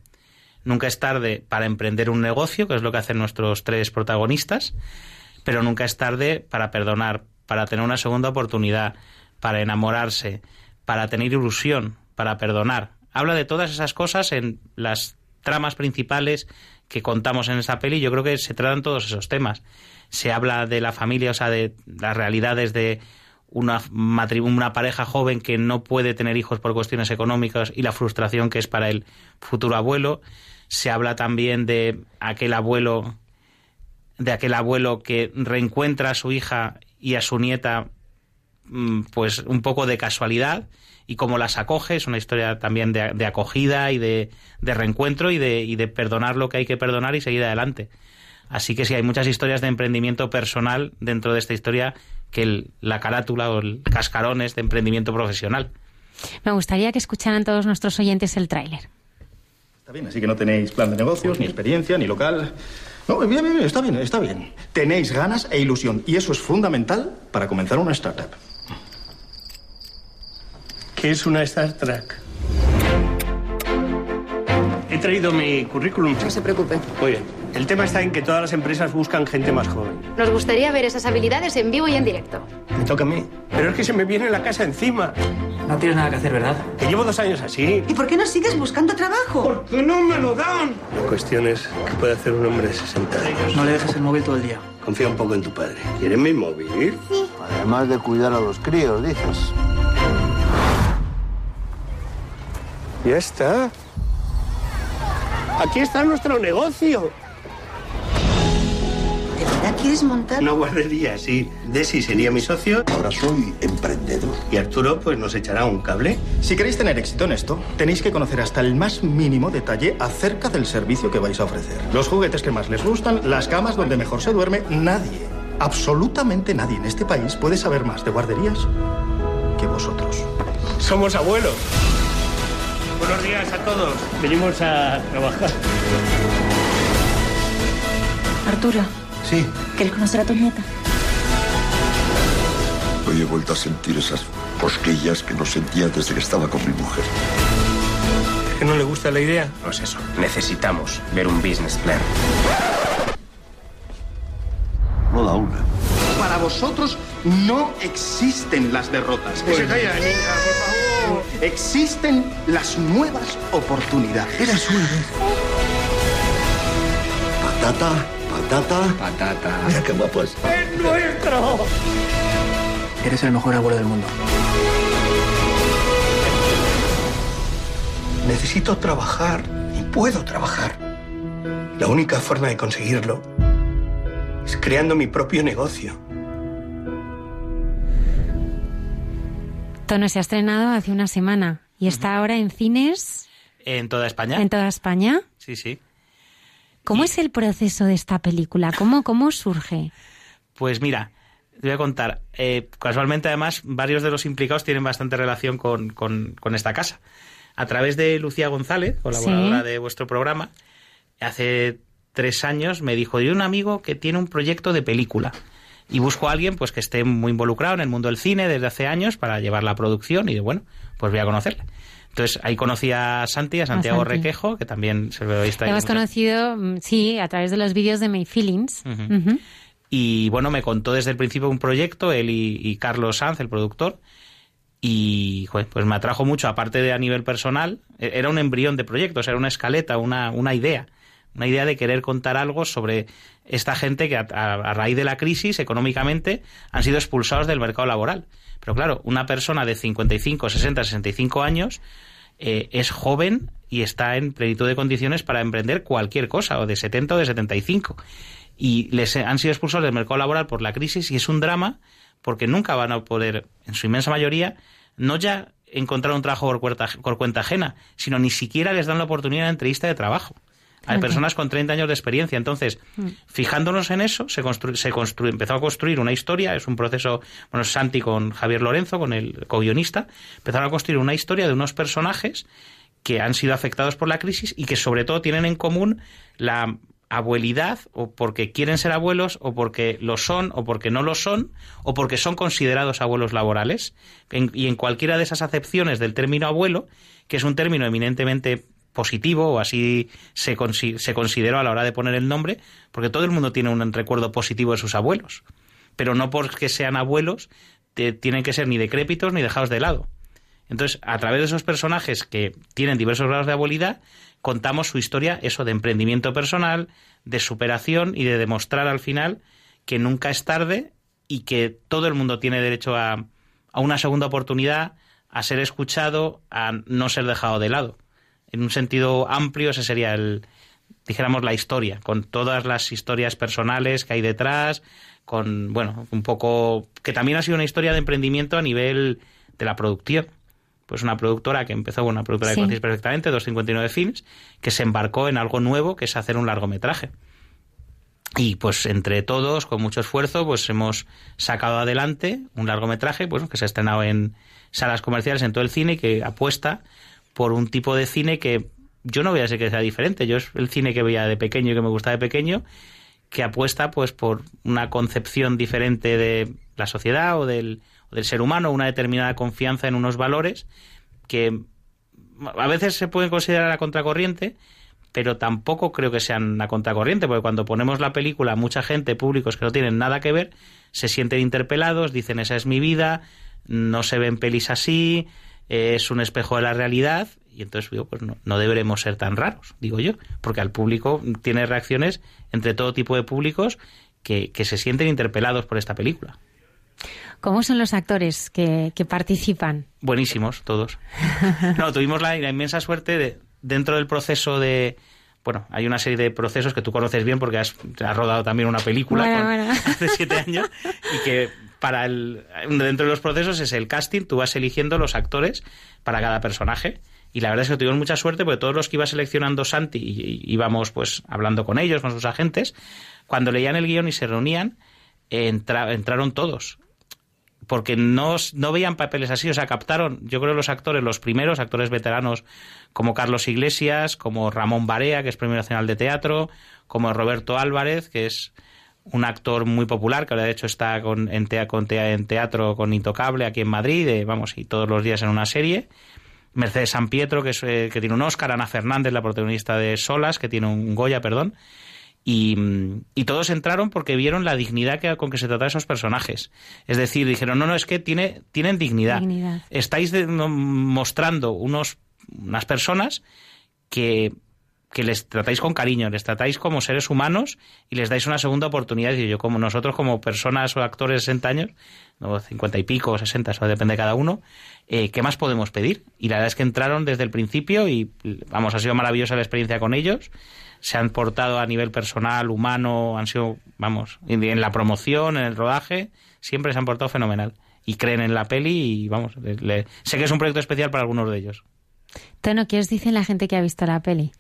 Nunca es tarde para emprender un negocio, que es lo que hacen nuestros tres protagonistas, pero nunca es tarde para perdonar, para tener una segunda oportunidad, para enamorarse, para tener ilusión, para perdonar. Habla de todas esas cosas en las tramas principales que contamos en esa peli. Yo creo que se tratan todos esos temas se habla de la familia, o sea, de las realidades de una, una pareja joven que no puede tener hijos por cuestiones económicas y la frustración que es para el futuro abuelo. Se habla también de aquel abuelo de aquel abuelo que reencuentra a su hija y a su nieta mm, pues un poco de casualidad y cómo las acoge, es una historia también de, acogida y de, de reencuentro y de, y de perdonar lo que hay que perdonar y seguir adelante. Así que sí, hay muchas historias de emprendimiento personal dentro de esta historia que la carátula o el cascarón es de emprendimiento profesional. Me gustaría que escucharan todos nuestros oyentes el tráiler. Está bien, así que no tenéis plan de negocios, ni experiencia, ni local. No, bien, bien, está bien, está bien. Tenéis ganas e ilusión, y eso es fundamental para comenzar una startup. ¿Qué es una startup? He traído mi currículum. No se preocupe. Muy bien. El tema está en que todas las empresas buscan gente más joven. Nos gustaría ver esas habilidades en vivo y en directo. Me toca a mí. Pero es que se me viene la casa encima. No tienes nada que hacer, ¿verdad? Que llevo dos años así. ¿Y por qué no sigues buscando trabajo? Porque no me lo dan. La cuestión es qué puede hacer un hombre de 60 años. No le dejes el móvil todo el día. Confía un poco en tu padre. ¿Quieres mi móvil? Sí. Además de cuidar a los críos, dices. Ya está. Aquí está nuestro negocio. ¿De verdad quieres montar? Una guardería, sí. Desi sería mi socio. Ahora soy emprendedor. Y Arturo, pues nos echará un cable. Si queréis tener éxito en esto, tenéis que conocer hasta el más mínimo detalle acerca del servicio que vais a ofrecer. Los juguetes que más les gustan, las camas donde mejor se duerme, nadie, absolutamente nadie en este país puede saber más de guarderías que vosotros. Somos abuelos. Buenos días a todos. Venimos a trabajar. Arturo, Sí. ¿quieres conocer a tu nieta? Hoy he vuelto a sentir esas cosquillas que no sentía desde que estaba con mi mujer. ¿Es que no le gusta la idea? Pues eso, necesitamos ver un business plan. No da una. Para vosotros no existen las derrotas. Que se calla, niña, por favor. Existen las nuevas oportunidades. Eres un Patata, patata. Patata. Mira qué guapo es. ¡Es nuestro! Eres el mejor abuelo del mundo. Necesito trabajar y puedo trabajar. La única forma de conseguirlo es creando mi propio negocio. Tono se ha estrenado hace una semana y está ahora en cines En toda España. en toda España. Sí, sí. ¿Cómo es el proceso de esta película? ¿Cómo, cómo surge? Pues mira, te voy a contar. Eh, casualmente, además, varios de los implicados tienen bastante relación con, con- con esta casa. A través de Lucía González, colaboradora Sí. de vuestro programa, hace tres años me dijo, de un amigo que tiene un proyecto de película. Y busco a alguien pues que esté muy involucrado en el mundo del cine desde hace años para llevar la producción y de bueno, pues voy a conocerle. Entonces ahí conocí a Santi, a Santiago Santi. Requejo, que también se lo Te hemos conocido, mm, sí, a través de los vídeos de My Feelings. Y bueno, me contó desde el principio un proyecto, él y, y Carlos Sanz, el productor. Y joder, pues me atrajo mucho, aparte de a nivel personal, e- era un embrión de proyectos, era una escaleta, una, una idea. Una idea de querer contar algo sobre esta gente que a, raíz de la crisis económicamente han sido expulsados del mercado laboral. Pero claro, una persona de 55, 60, 65 años eh, es joven y está en plenitud de condiciones para emprender cualquier cosa, o de 70 o de 75. Y les han sido expulsados del mercado laboral por la crisis y es un drama porque nunca van a poder, en su inmensa mayoría, no ya encontrar un trabajo por cuenta, por cuenta ajena, sino ni siquiera les dan la oportunidad de entrevista de trabajo. Hay personas con 30 años de experiencia. Entonces, Mm. fijándonos en eso, se, constru- se constru- empezó a construir una historia. Es un proceso, bueno, Santi con Javier Lorenzo, con el co-guionista, empezaron a construir una historia de unos personajes que han sido afectados por la crisis y que sobre todo tienen en común la abuelidad o porque quieren ser abuelos o porque lo son o porque no lo son o porque son considerados abuelos laborales En- y en cualquiera de esas acepciones del término abuelo que es un término eminentemente positivo o así se, se consideró a la hora de poner el nombre porque todo el mundo tiene un recuerdo positivo de sus abuelos pero no porque sean abuelos tienen que ser ni decrépitos ni dejados de lado entonces, a través de esos personajes que tienen diversos grados de abuelidad, contamos su historia, eso de emprendimiento personal, de superación y de demostrar al final que nunca es tarde y que todo el mundo tiene derecho a, a una segunda oportunidad, a ser escuchado, a no ser dejado de lado. En un sentido amplio, ese sería el, dijéramos, la historia, con todas las historias personales que hay detrás, con, bueno, un poco, que también ha sido una historia de emprendimiento a nivel de la producción. Pues una productora que empezó, bueno, una productora Sí. que conocéis perfectamente, 259 Films, que se embarcó en algo nuevo, que es hacer un largometraje. Y pues entre todos, con mucho esfuerzo, pues hemos sacado adelante un largometraje pues, que se ha estrenado en salas comerciales en todo el cine y que apuesta por un tipo de cine que yo no voy a decir que sea diferente. Yo es el cine que veía de pequeño y que me gusta de pequeño, que apuesta pues por una concepción diferente de la sociedad o del, o del ser humano, una determinada confianza en unos valores que a veces se pueden considerar a contracorriente, pero tampoco creo que sean a contracorriente, porque cuando ponemos la película, mucha gente, públicos que no tienen nada que ver, se sienten interpelados, dicen esa es mi vida, no se ven pelis así, es un espejo de la realidad, y entonces digo, pues no, no deberemos ser tan raros, digo yo, porque al público tiene reacciones entre todo tipo de públicos que, que se sienten interpelados por esta película. ¿Cómo son los actores que, que participan? Buenísimos, todos. No, tuvimos la, la inmensa suerte de, dentro del proceso de, bueno, hay una serie de procesos que tú conoces bien porque has, has rodado también una película Bueno, con- bueno. hace siete años y que para el dentro de los procesos es el casting, tú vas eligiendo los actores para cada personaje. Y la verdad es que tuvimos mucha suerte porque todos los que iba seleccionando Santi y, íbamos pues hablando con ellos, con sus agentes, cuando leían el guion y se reunían, entra- entraron todos. Porque no, no veían papeles así, o sea, captaron, yo creo, los actores, los primeros actores veteranos, como Carlos Iglesias, como Ramón Barea, que es Premio Nacional de Teatro, como Roberto Álvarez, que es un actor muy popular, que ahora de hecho está con, en, con en teatro con Intocable aquí en Madrid, eh, vamos, y todos los días en una serie. Mercedes San Pietro, que, es, eh, que tiene un Oscar, Ana Fernández, la protagonista de Solas, que tiene un Goya, perdón. Y, y todos entraron porque vieron la dignidad que, con que se trataban esos personajes. Es decir, dijeron, no, no, es que tiene, tienen dignidad. Dignidad. Estáis de- no, mostrando unos, unas personas que, que les tratáis con cariño, les tratáis como seres humanos y les dais una segunda oportunidad. Y yo, como nosotros, como personas o actores de 60 años, no, 50 y pico o 60, eso depende de cada uno, eh, ¿qué más podemos pedir? Y la verdad es que entraron desde el principio y, vamos, ha sido maravillosa la experiencia con ellos. Se han portado a nivel personal, humano, han sido, vamos, en la promoción, en el rodaje, siempre se han portado fenomenal. Y creen en la peli y, vamos, sé que es un proyecto especial para algunos de ellos. Tono, ¿qué os dice la gente que ha visto la peli?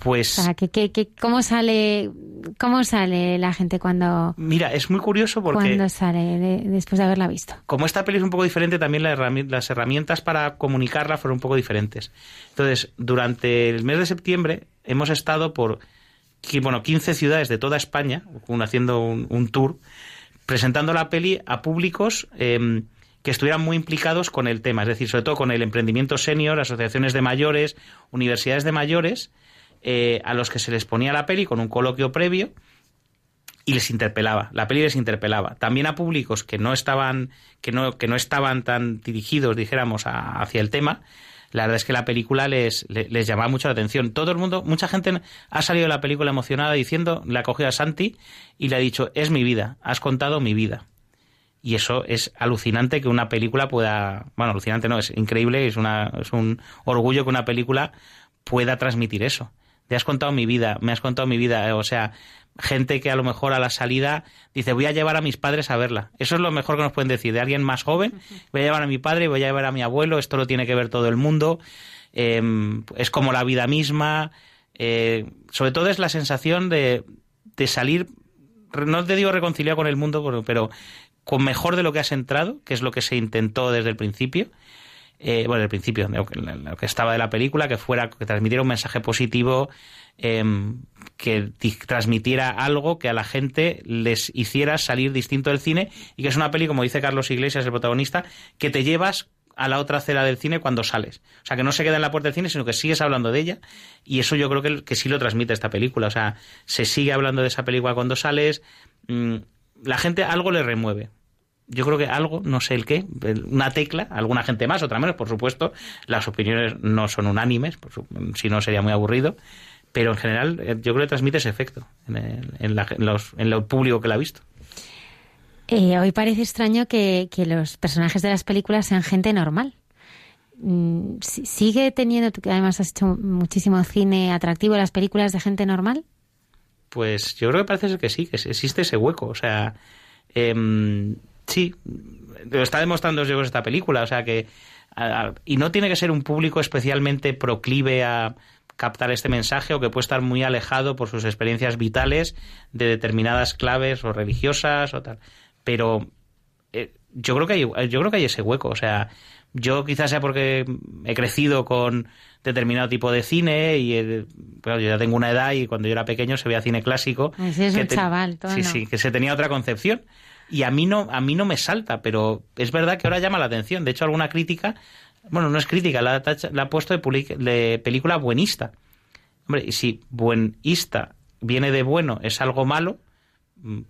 Pues... O sea, ¿qué, qué, qué- cómo, sale, ¿cómo sale la gente cuando, Mira, es muy curioso porque cuando sale de- después de haberla visto? como esta peli es un poco diferente, también la las herramientas para comunicarla fueron un poco diferentes. Entonces, durante el mes de septiembre hemos estado por bueno, 15 ciudades de toda España, haciendo un, un tour, presentando la peli a públicos eh, que estuvieran muy implicados con el tema, es decir, sobre todo con el emprendimiento senior, asociaciones de mayores, universidades de mayores, eh, a los que se les ponía la peli con un coloquio previo y les interpelaba, la peli les interpelaba. También a públicos que no estaban, que no, que no estaban tan dirigidos, dijéramos, a- hacia el tema, la verdad es que la película les, le- les, llamaba mucho la atención. Todo el mundo, mucha gente ha salido de la película emocionada diciendo, le ha cogido a Santi y le ha dicho, es mi vida, has contado mi vida. Y eso es alucinante que una película pueda, bueno, alucinante no, es increíble, es, una, es un orgullo que una película pueda transmitir eso. Te has contado mi vida, me has contado mi vida, eh, o sea, gente que a lo mejor a la salida dice voy a llevar a mis padres a verla. Eso es lo mejor que nos pueden decir de alguien más joven. Voy a llevar a mi padre, voy a llevar a mi abuelo, esto lo tiene que ver todo el mundo. Eh, es como la vida misma. Eh, sobre todo es la sensación de, de salir, no te digo reconciliado con el mundo, pero- pero con mejor de lo que has entrado, que es lo que se intentó desde el principio. Eh, bueno, el principio, lo que, estaba de la película, que fuera, que transmitiera un mensaje positivo, em, que transmitiera algo que a la gente les hiciera salir distinto del cine y que es una peli, como dice Carlos Iglesias, el protagonista, que te llevas a la otra acera del cine cuando sales. O sea, que no se queda en la puerta del cine, sino que sigues hablando de ella. Y eso yo creo que, que sí lo transmite esta película. O sea, se sigue hablando de esa película cuando sales. mm, la gente algo le remueve. Yo creo que algo, no sé el qué, una tecla, alguna gente más, otra menos, por supuesto. Las opiniones no son unánimes, si no sería muy aburrido. Pero en general, eh, yo creo que transmite ese efecto en el, en la- en los, en el público que la ha visto. Eh, hoy parece extraño que, que los personajes de las películas sean gente normal. Mm, si- ¿Sigue teniendo, tú que además has hecho muchísimo cine atractivo, las películas de gente normal? Pues yo creo que parece ser que sí, que existe ese hueco. O sea, em, sí, lo está demostrando yo esta película. O sea, que. a- a- y no tiene que ser un público especialmente proclive a captar este mensaje o que puede estar muy alejado por sus experiencias vitales de determinadas claves o religiosas o tal. Pero eh, yo creo que hay, yo creo que hay ese hueco. O sea, yo quizás sea porque he crecido con determinado tipo de cine y eh, bueno, yo ya tengo una edad y cuando yo era pequeño se veía cine clásico. Ese es que un chaval, todo Sí, no. sí, que se tenía otra concepción. Y a mí no, a mí no me salta, pero es verdad que ahora llama la atención. De hecho, alguna crítica, bueno, no es crítica, la, ha puesto de película buenista. Hombre, y si buenista viene de bueno es algo malo, mm,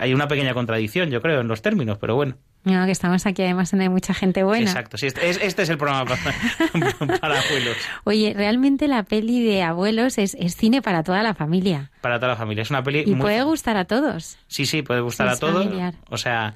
hay una pequeña contradicción, yo creo, en los términos, pero bueno. No, que estamos aquí además donde hay mucha gente buena. Exacto, sí, este, es, este es el programa para, para, abuelos. Oye, realmente la peli de abuelos es, es, cine para toda la familia. Para toda la familia, es una peli... Y muy... puede gustar a todos. Sí, sí, puede gustar Es a todos. familiar. O sea,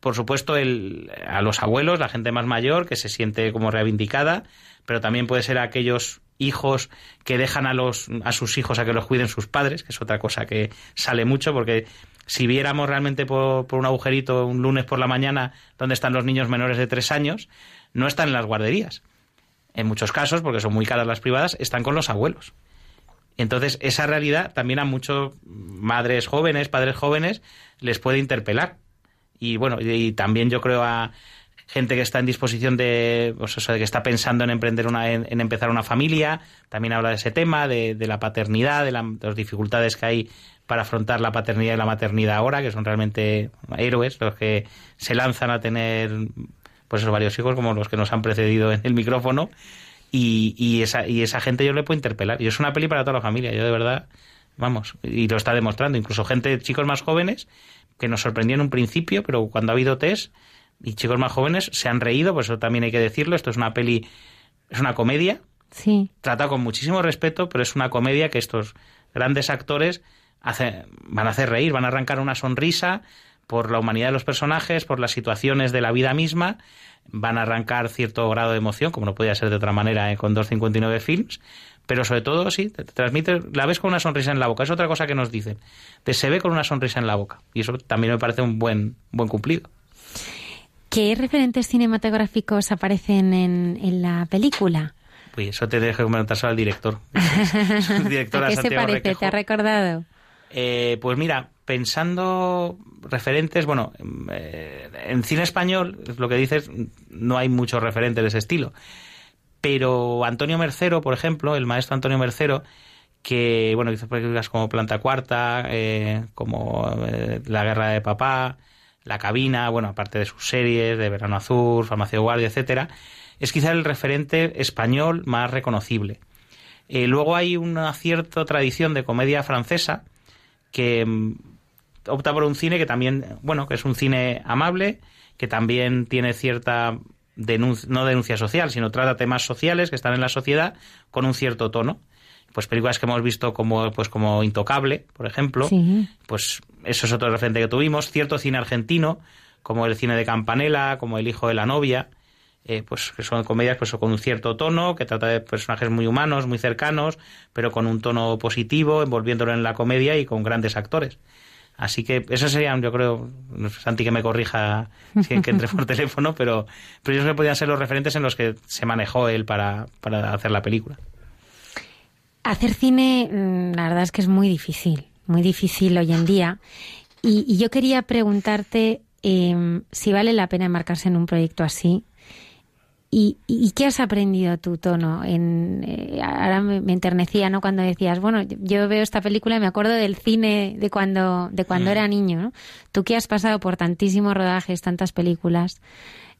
por supuesto, el, a los abuelos, la gente más mayor, que se siente como reivindicada, pero también puede ser a aquellos hijos que dejan a los a sus hijos a que los cuiden sus padres, que es otra cosa que sale mucho porque si viéramos realmente por, por un agujerito un lunes por la mañana donde están los niños menores de tres años, no están en las guarderías. En muchos casos, porque son muy caras las privadas, están con los abuelos. Entonces, esa realidad también a muchos madres jóvenes, padres jóvenes, les puede interpelar. Y bueno, y, también yo creo a gente que está en disposición de, pues que está pensando en emprender una, en, en empezar una familia, también habla de ese tema, de, de la paternidad, de, la, de, las dificultades que hay para afrontar la paternidad y la maternidad ahora, que son realmente héroes los que se lanzan a tener pues esos varios hijos como los que nos han precedido en el micrófono y, y, esa, y esa gente yo le puedo interpelar. Y es una peli para toda la familia, yo de verdad, vamos, y lo está demostrando. Incluso gente, chicos más jóvenes, que nos sorprendió en un principio, pero cuando ha habido test y chicos más jóvenes se han reído, pues eso también hay que decirlo. Esto es una peli, es una comedia. Sí. Trata con muchísimo respeto, pero es una comedia que estos grandes actores hace, van a hacer reír, van a arrancar una sonrisa por la humanidad de los personajes, por las situaciones de la vida misma, van a arrancar cierto grado de emoción, como no podía ser de otra manera eh, con 259 films, pero sobre todo sí, te, te, transmite, la ves con una sonrisa en la boca, es otra cosa que nos dicen, te se ve con una sonrisa en la boca, y eso también me parece un buen, buen cumplido. ¿Qué referentes cinematográficos aparecen en, en la película? Uy, eso te dejo comentar solo al director. Es un director ¿A qué se parece? Requejo. ¿Te ha recordado? Eh, pues mira, pensando referentes, bueno, eh, en cine español, lo que dices, no hay muchos referentes de ese estilo. Pero Antonio Mercero, por ejemplo, el maestro Antonio Mercero, que, bueno, hizo películas como Planta Cuarta, eh, como eh, La Guerra de Papá, La Cabina, bueno, aparte de sus series, de Verano Azul, Farmacia Guardia, etcétera, es quizá el referente español más reconocible. luego hay una cierta tradición de comedia francesa, que mm, opta por un cine que también, bueno, que es un cine amable, que también tiene cierta denuncia, no denuncia social, sino trata temas sociales que están en la sociedad con un cierto tono. Pues películas que hemos visto como, pues como Intocable, por ejemplo, sí. pues eso es otro referente que tuvimos. Cierto cine argentino, como el cine de Campanella, como El hijo de la novia, eh, pues que son comedias pues con un cierto tono, que trata de personajes muy humanos, muy cercanos, pero con un tono positivo, envolviéndolo en la comedia y con grandes actores. Así que esos serían, yo creo, Santi que me corrija si que entre por teléfono, pero, pero esos podían ser los referentes en los que se manejó él para, para hacer la película. Hacer cine, mm, la verdad es que es muy difícil, muy difícil hoy en día. Y, y yo quería preguntarte eh, si vale la pena embarcarse en un proyecto así, ¿Y, ¿Y, qué has aprendido tú, Tono? En, eh, ahora me, me, enternecía, ¿no? Cuando decías, bueno, yo veo esta película y me acuerdo del cine de cuando, de cuando mm. era niño, ¿no? Tú que has pasado por tantísimos rodajes, tantas películas,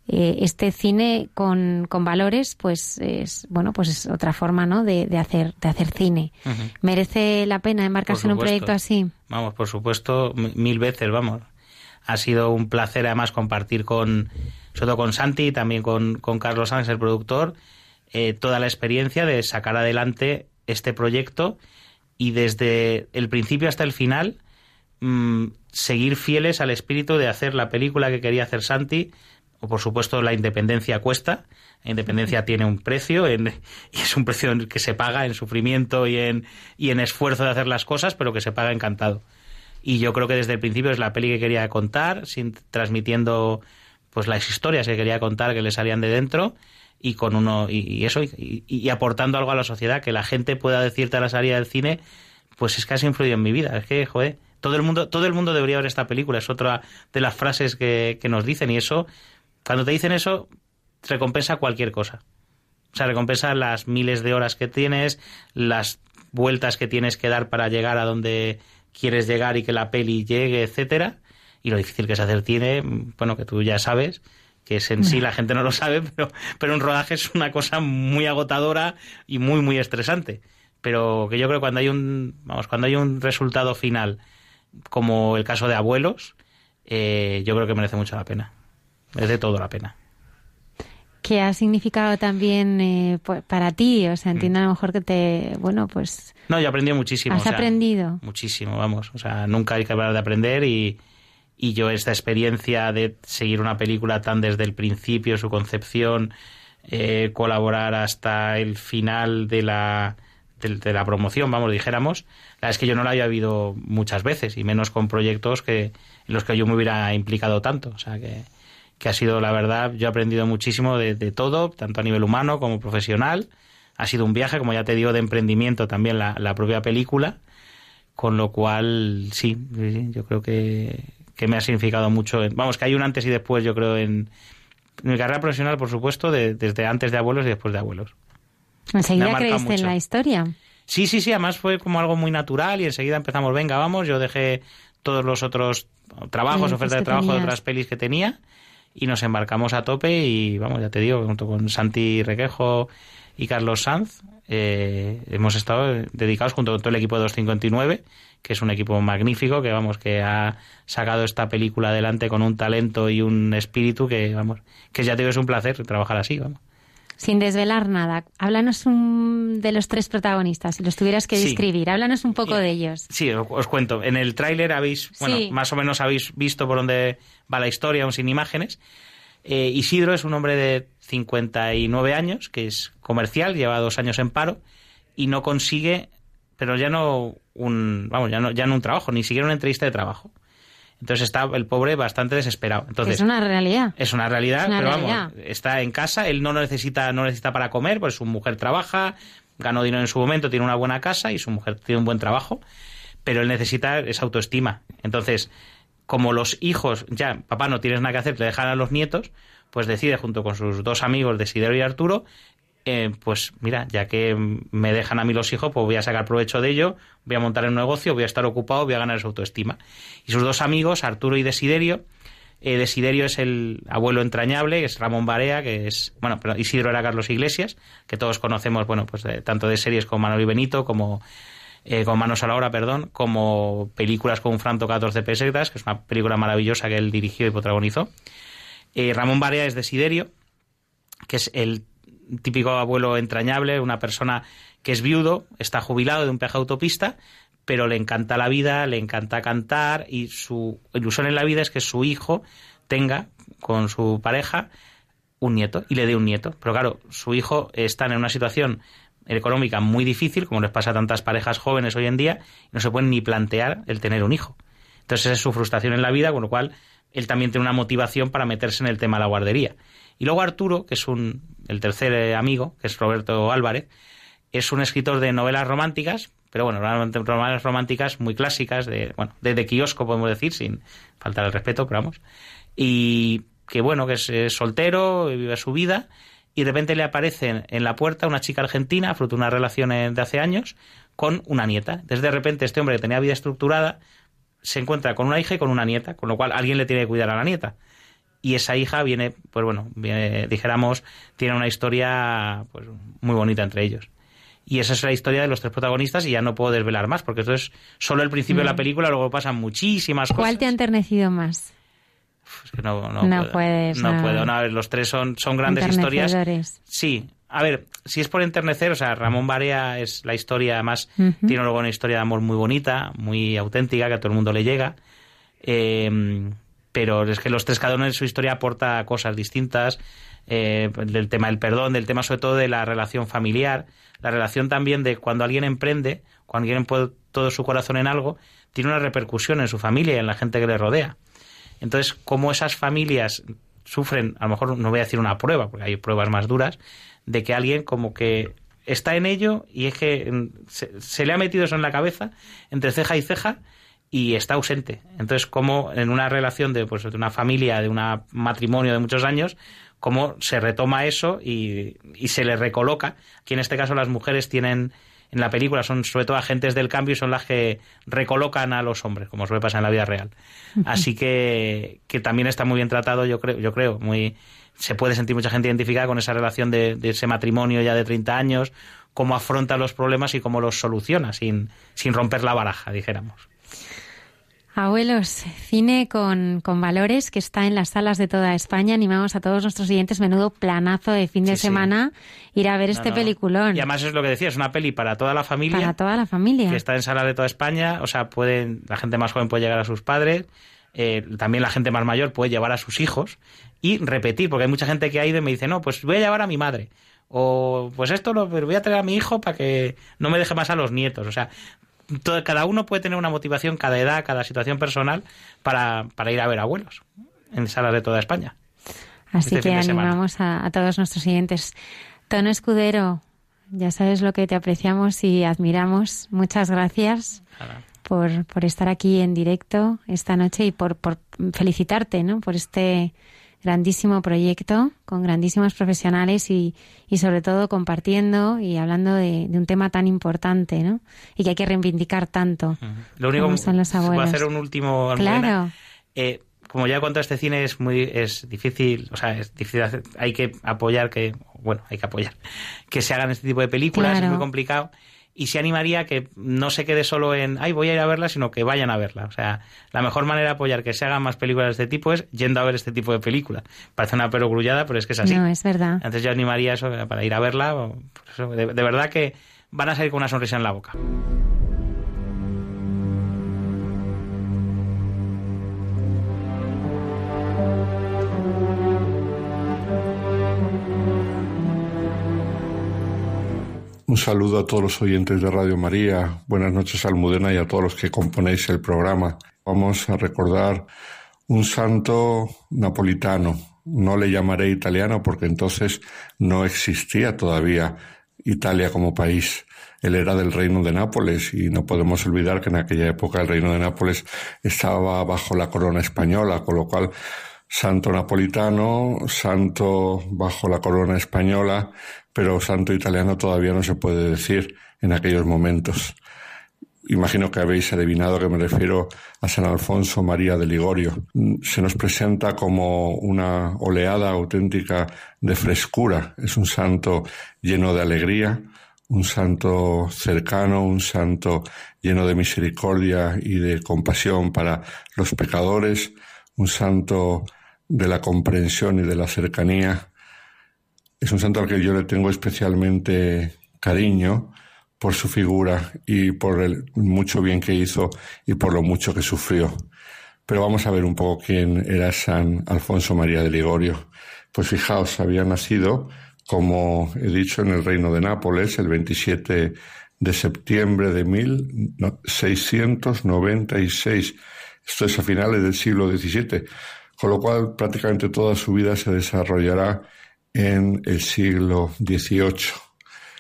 eh, este cine con, con, valores, pues es, bueno, pues es otra forma, ¿no? De, de hacer, de hacer cine. Uh -huh. ¿Merece la pena embarcarse en un proyecto así? Vamos, por supuesto, mil veces, vamos. Ha sido un placer además compartir con sobre todo con Santi y también con, con Carlos Sánchez, el productor, eh, toda la experiencia de sacar adelante este proyecto y desde el principio hasta el final mmm, seguir fieles al espíritu de hacer la película que quería hacer Santi. O por supuesto la independencia cuesta, la independencia tiene un precio y es un precio que se paga en sufrimiento y en, y en esfuerzo de hacer las cosas, pero que se paga encantado. Y yo creo que desde el principio es la peli que quería contar, sin, transmitiendo pues las historias que quería contar que le salían de dentro y con uno y, eso y, y, aportando algo a la sociedad que la gente pueda decirte a la salida del cine pues es que has influido en mi vida. Es que joder todo el mundo todo el mundo debería ver esta película. Es otra de las frases que, que nos dicen. Y eso cuando te dicen eso recompensa cualquier cosa. O sea recompensa las miles de horas que tienes las vueltas que tienes que dar para llegar a donde quieres llegar y que la peli llegue etcétera y lo difícil que es hacer tiene, bueno, que tú ya sabes, que es en sí la gente no lo sabe, pero, pero un rodaje es una cosa muy agotadora y muy, muy estresante. pero que yo creo que cuando hay un, vamos, cuando hay un resultado final, como el caso de Abuelos, eh, yo creo que merece mucho la pena. Merece todo la pena. ¿Qué ha significado también eh, para ti? O sea, entiendo a lo mejor que te, bueno, pues... No, yo he aprendido muchísimo. ¿Has o sea, aprendido? Muchísimo, vamos. O sea, nunca hay que hablar de aprender y, y yo esta experiencia de seguir una película tan desde el principio, su concepción, eh, colaborar hasta el final de la, de, la promoción, vamos, dijéramos, la es que yo no la había habido muchas veces y menos con proyectos que en los que yo me hubiera implicado tanto. O sea, que, que ha sido, la verdad, yo he aprendido muchísimo de, de todo, tanto a nivel humano como profesional. Ha sido un viaje, como ya te digo, de emprendimiento también la, la propia película, con lo cual, sí, sí, yo creo que, que me ha significado mucho. Vamos, que hay un antes y después, yo creo, en, en mi carrera profesional, por supuesto, de- desde antes de abuelos y después de abuelos. Enseguida creíste en mucho. la historia. Sí, sí, sí, además fue como algo muy natural y enseguida empezamos, venga, vamos, yo dejé todos los otros trabajos, ofertas de trabajo de otras pelis que tenía y nos embarcamos a tope y vamos, ya te digo, junto con Santi Requejo y Carlos Sanz, eh, hemos estado dedicados junto con todo el equipo de 259, que es un equipo magnífico, que vamos, que ha sacado esta película adelante con un talento y un espíritu que, vamos, que ya te digo, es un placer trabajar así, vamos. Sin desvelar nada, háblanos un, de los tres protagonistas, si los tuvieras que Sí. describir, háblanos un poco de ellos. Sí, os os cuento. En el tráiler habéis, bueno, Sí. más o menos habéis visto por dónde va la historia, aún sin imágenes. Eh, Isidro es un hombre de 59 años, que es comercial, lleva dos años en paro y no consigue, pero ya no un, vamos, ya no, ya no un trabajo, ni siquiera una entrevista de trabajo. Entonces está el pobre bastante desesperado. Entonces, es una realidad. es una realidad, Es una pero realidad. vamos, está en casa, él no necesita, no necesita para comer, pues su mujer trabaja, ganó dinero en su momento, tiene una buena casa y su mujer tiene un buen trabajo, pero él necesita esa autoestima. Entonces, como los hijos, ya, papá no tienes nada que hacer, le dejan a los nietos, pues decide junto con sus dos amigos, Desiderio y Arturo, eh, pues mira, ya que me dejan a mí los hijos, pues voy a sacar provecho de ello, voy a montar un negocio, voy a estar ocupado, voy a ganar esa autoestima. Y sus dos amigos, Arturo y Desiderio, eh, Desiderio es el abuelo entrañable, que es Ramón Barea, que es, bueno, pero Isidro era Carlos Iglesias, que todos conocemos, bueno, pues tanto de series como Manuel y Benito, como eh, con Manos a la Obra, perdón, como películas con un franto 14 pesetas, que es una película maravillosa que él dirigió y protagonizó. Ramón Barea es Desiderio, que es el típico abuelo entrañable, una persona que es viudo, está jubilado de un peaje autopista, pero le encanta la vida, le encanta cantar y su ilusión en la vida es que su hijo tenga con su pareja un nieto y le dé un nieto. Pero claro, su hijo está en una situación económica muy difícil, como les pasa a tantas parejas jóvenes hoy en día, y no se pueden ni plantear el tener un hijo. Entonces esa es su frustración en la vida, con lo cual él también tiene una motivación para meterse en el tema de la guardería. Y luego Arturo, que es un, el tercer eh, amigo, que es Roberto Álvarez, es un escritor de novelas románticas, pero bueno, novelas románticas muy clásicas, de, bueno, de, de kiosco podemos decir, sin faltar el respeto, pero vamos. Y que bueno, que es, soltero, vive su vida, y de repente le aparece en la puerta una chica argentina, fruto de una relación eh, de hace años, con una nieta. Desde de repente este hombre que tenía vida estructurada se encuentra con una hija y con una nieta, con lo cual alguien le tiene que cuidar a la nieta. Y esa hija viene, pues bueno, viene, dijéramos, tiene una historia pues, muy bonita entre ellos. Y esa es la historia de los tres protagonistas y ya no puedo desvelar más, porque esto es solo el principio de la Mm. película, luego pasan muchísimas cosas. ¿Cuál te ha enternecido más? Es que no, no, No puedo. puedes, No no. puedo. No, a ver, los tres son, son grandes historias. Sí. A ver, si es por enternecer, o sea, Ramón Barea es la historia, además, Ujú. tiene luego una historia de amor muy bonita, muy auténtica, que a todo el mundo le llega. Eh, pero es que los tres, cada uno en su historia aporta cosas distintas, eh, del tema del perdón, del tema sobre todo de la relación familiar, la relación también de cuando alguien emprende, cuando alguien pone todo su corazón en algo, tiene una repercusión en su familia y en la gente que le rodea. Entonces, cómo esas familias sufren, a lo mejor no voy a decir una prueba, porque hay pruebas más duras, de que alguien como que está en ello y es que mm, se, se le ha metido eso en la cabeza, entre ceja y ceja, y está ausente. Entonces, como en una relación de, pues, de una familia, de un matrimonio de muchos años, cómo se retoma eso y, y se le recoloca. Aquí en este caso las mujeres tienen, en la película son sobre todo agentes del cambio y son las que recolocan a los hombres, como suele pasar en la vida real. Así que, que también está muy bien tratado, yo creo, yo creo, muy se puede sentir mucha gente identificada con esa relación de, de ese matrimonio ya de 30 años, cómo afronta los problemas y cómo los soluciona sin, sin romper la baraja, dijéramos. Abuelos, cine con, con, valores que está en las salas de toda España. Animamos a todos nuestros oyentes, menudo planazo de fin de Sí, sí. semana, ir a ver este no. peliculón. Y además es lo que decía, es una peli para toda la familia. Para toda la familia. que está en salas de toda España, o sea, pueden, la gente más joven puede llegar a sus padres, eh, también la gente más mayor puede llevar a sus hijos y repetir, porque hay mucha gente que ha ido y me dice, no, pues voy a llevar a mi madre, o pues esto lo voy a traer a mi hijo para que no me deje más a los nietos, o sea, todo- cada uno puede tener una motivación, cada edad, cada situación personal para, para ir a ver abuelos en salas de toda España. Así este que animamos a, a todos nuestros oyentes. Tono Escudero, ya sabes lo que te apreciamos y admiramos. Muchas gracias por, por estar aquí en directo esta noche y por, por felicitarte ¿no? por este grandísimo proyecto con grandísimos profesionales y, y sobre todo compartiendo y hablando de, de un tema tan importante ¿no? y que hay que reivindicar tanto. Lo único los voy a hacer un último. Claro. Eh, como ya contra este cine es muy es difícil, o sea, es difícil hacer- hay que apoyar que bueno, hay que apoyar que se hagan este tipo de películas, Claro. es muy complicado. Y se animaría que no se quede solo en, ay, voy a ir a verla, sino que vayan a verla. O sea, la mejor manera de apoyar que se hagan más películas de este tipo es yendo a ver este tipo de películas. Parece una perogrullada, pero es que es así. No, es verdad. Entonces yo animaría eso eh, para ir a verla. o- eso, de, de verdad que van a salir con una sonrisa en la boca. Un saludo a todos los oyentes de Radio María. Buenas noches, Almudena, y a todos los que componéis el programa. Vamos a recordar un santo napolitano. No le llamaré italiano porque entonces no existía todavía Italia como país. Él era del reino de Nápoles y no podemos olvidar que en aquella época el reino de Nápoles estaba bajo la corona española, con lo cual santo napolitano, santo bajo la corona española, pero santo italiano todavía no se puede decir en aquellos momentos. Imagino que habéis adivinado que me refiero a San Alfonso María de Ligorio. Se nos presenta como una oleada auténtica de frescura. Es un santo lleno de alegría, un santo cercano, un santo lleno de misericordia y de compasión para los pecadores, un santo de la comprensión y de la cercanía. Es un santo al que yo le tengo especialmente cariño por su figura y por el mucho bien que hizo y por lo mucho que sufrió. Pero vamos a ver un poco quién era San Alfonso María de Ligorio. Pues fijaos, había nacido, como he dicho, en el reino de Nápoles el 27 de septiembre de 1696. Esto es a finales del siglo XVII, con lo cual prácticamente toda su vida se desarrollará en el siglo XVIII.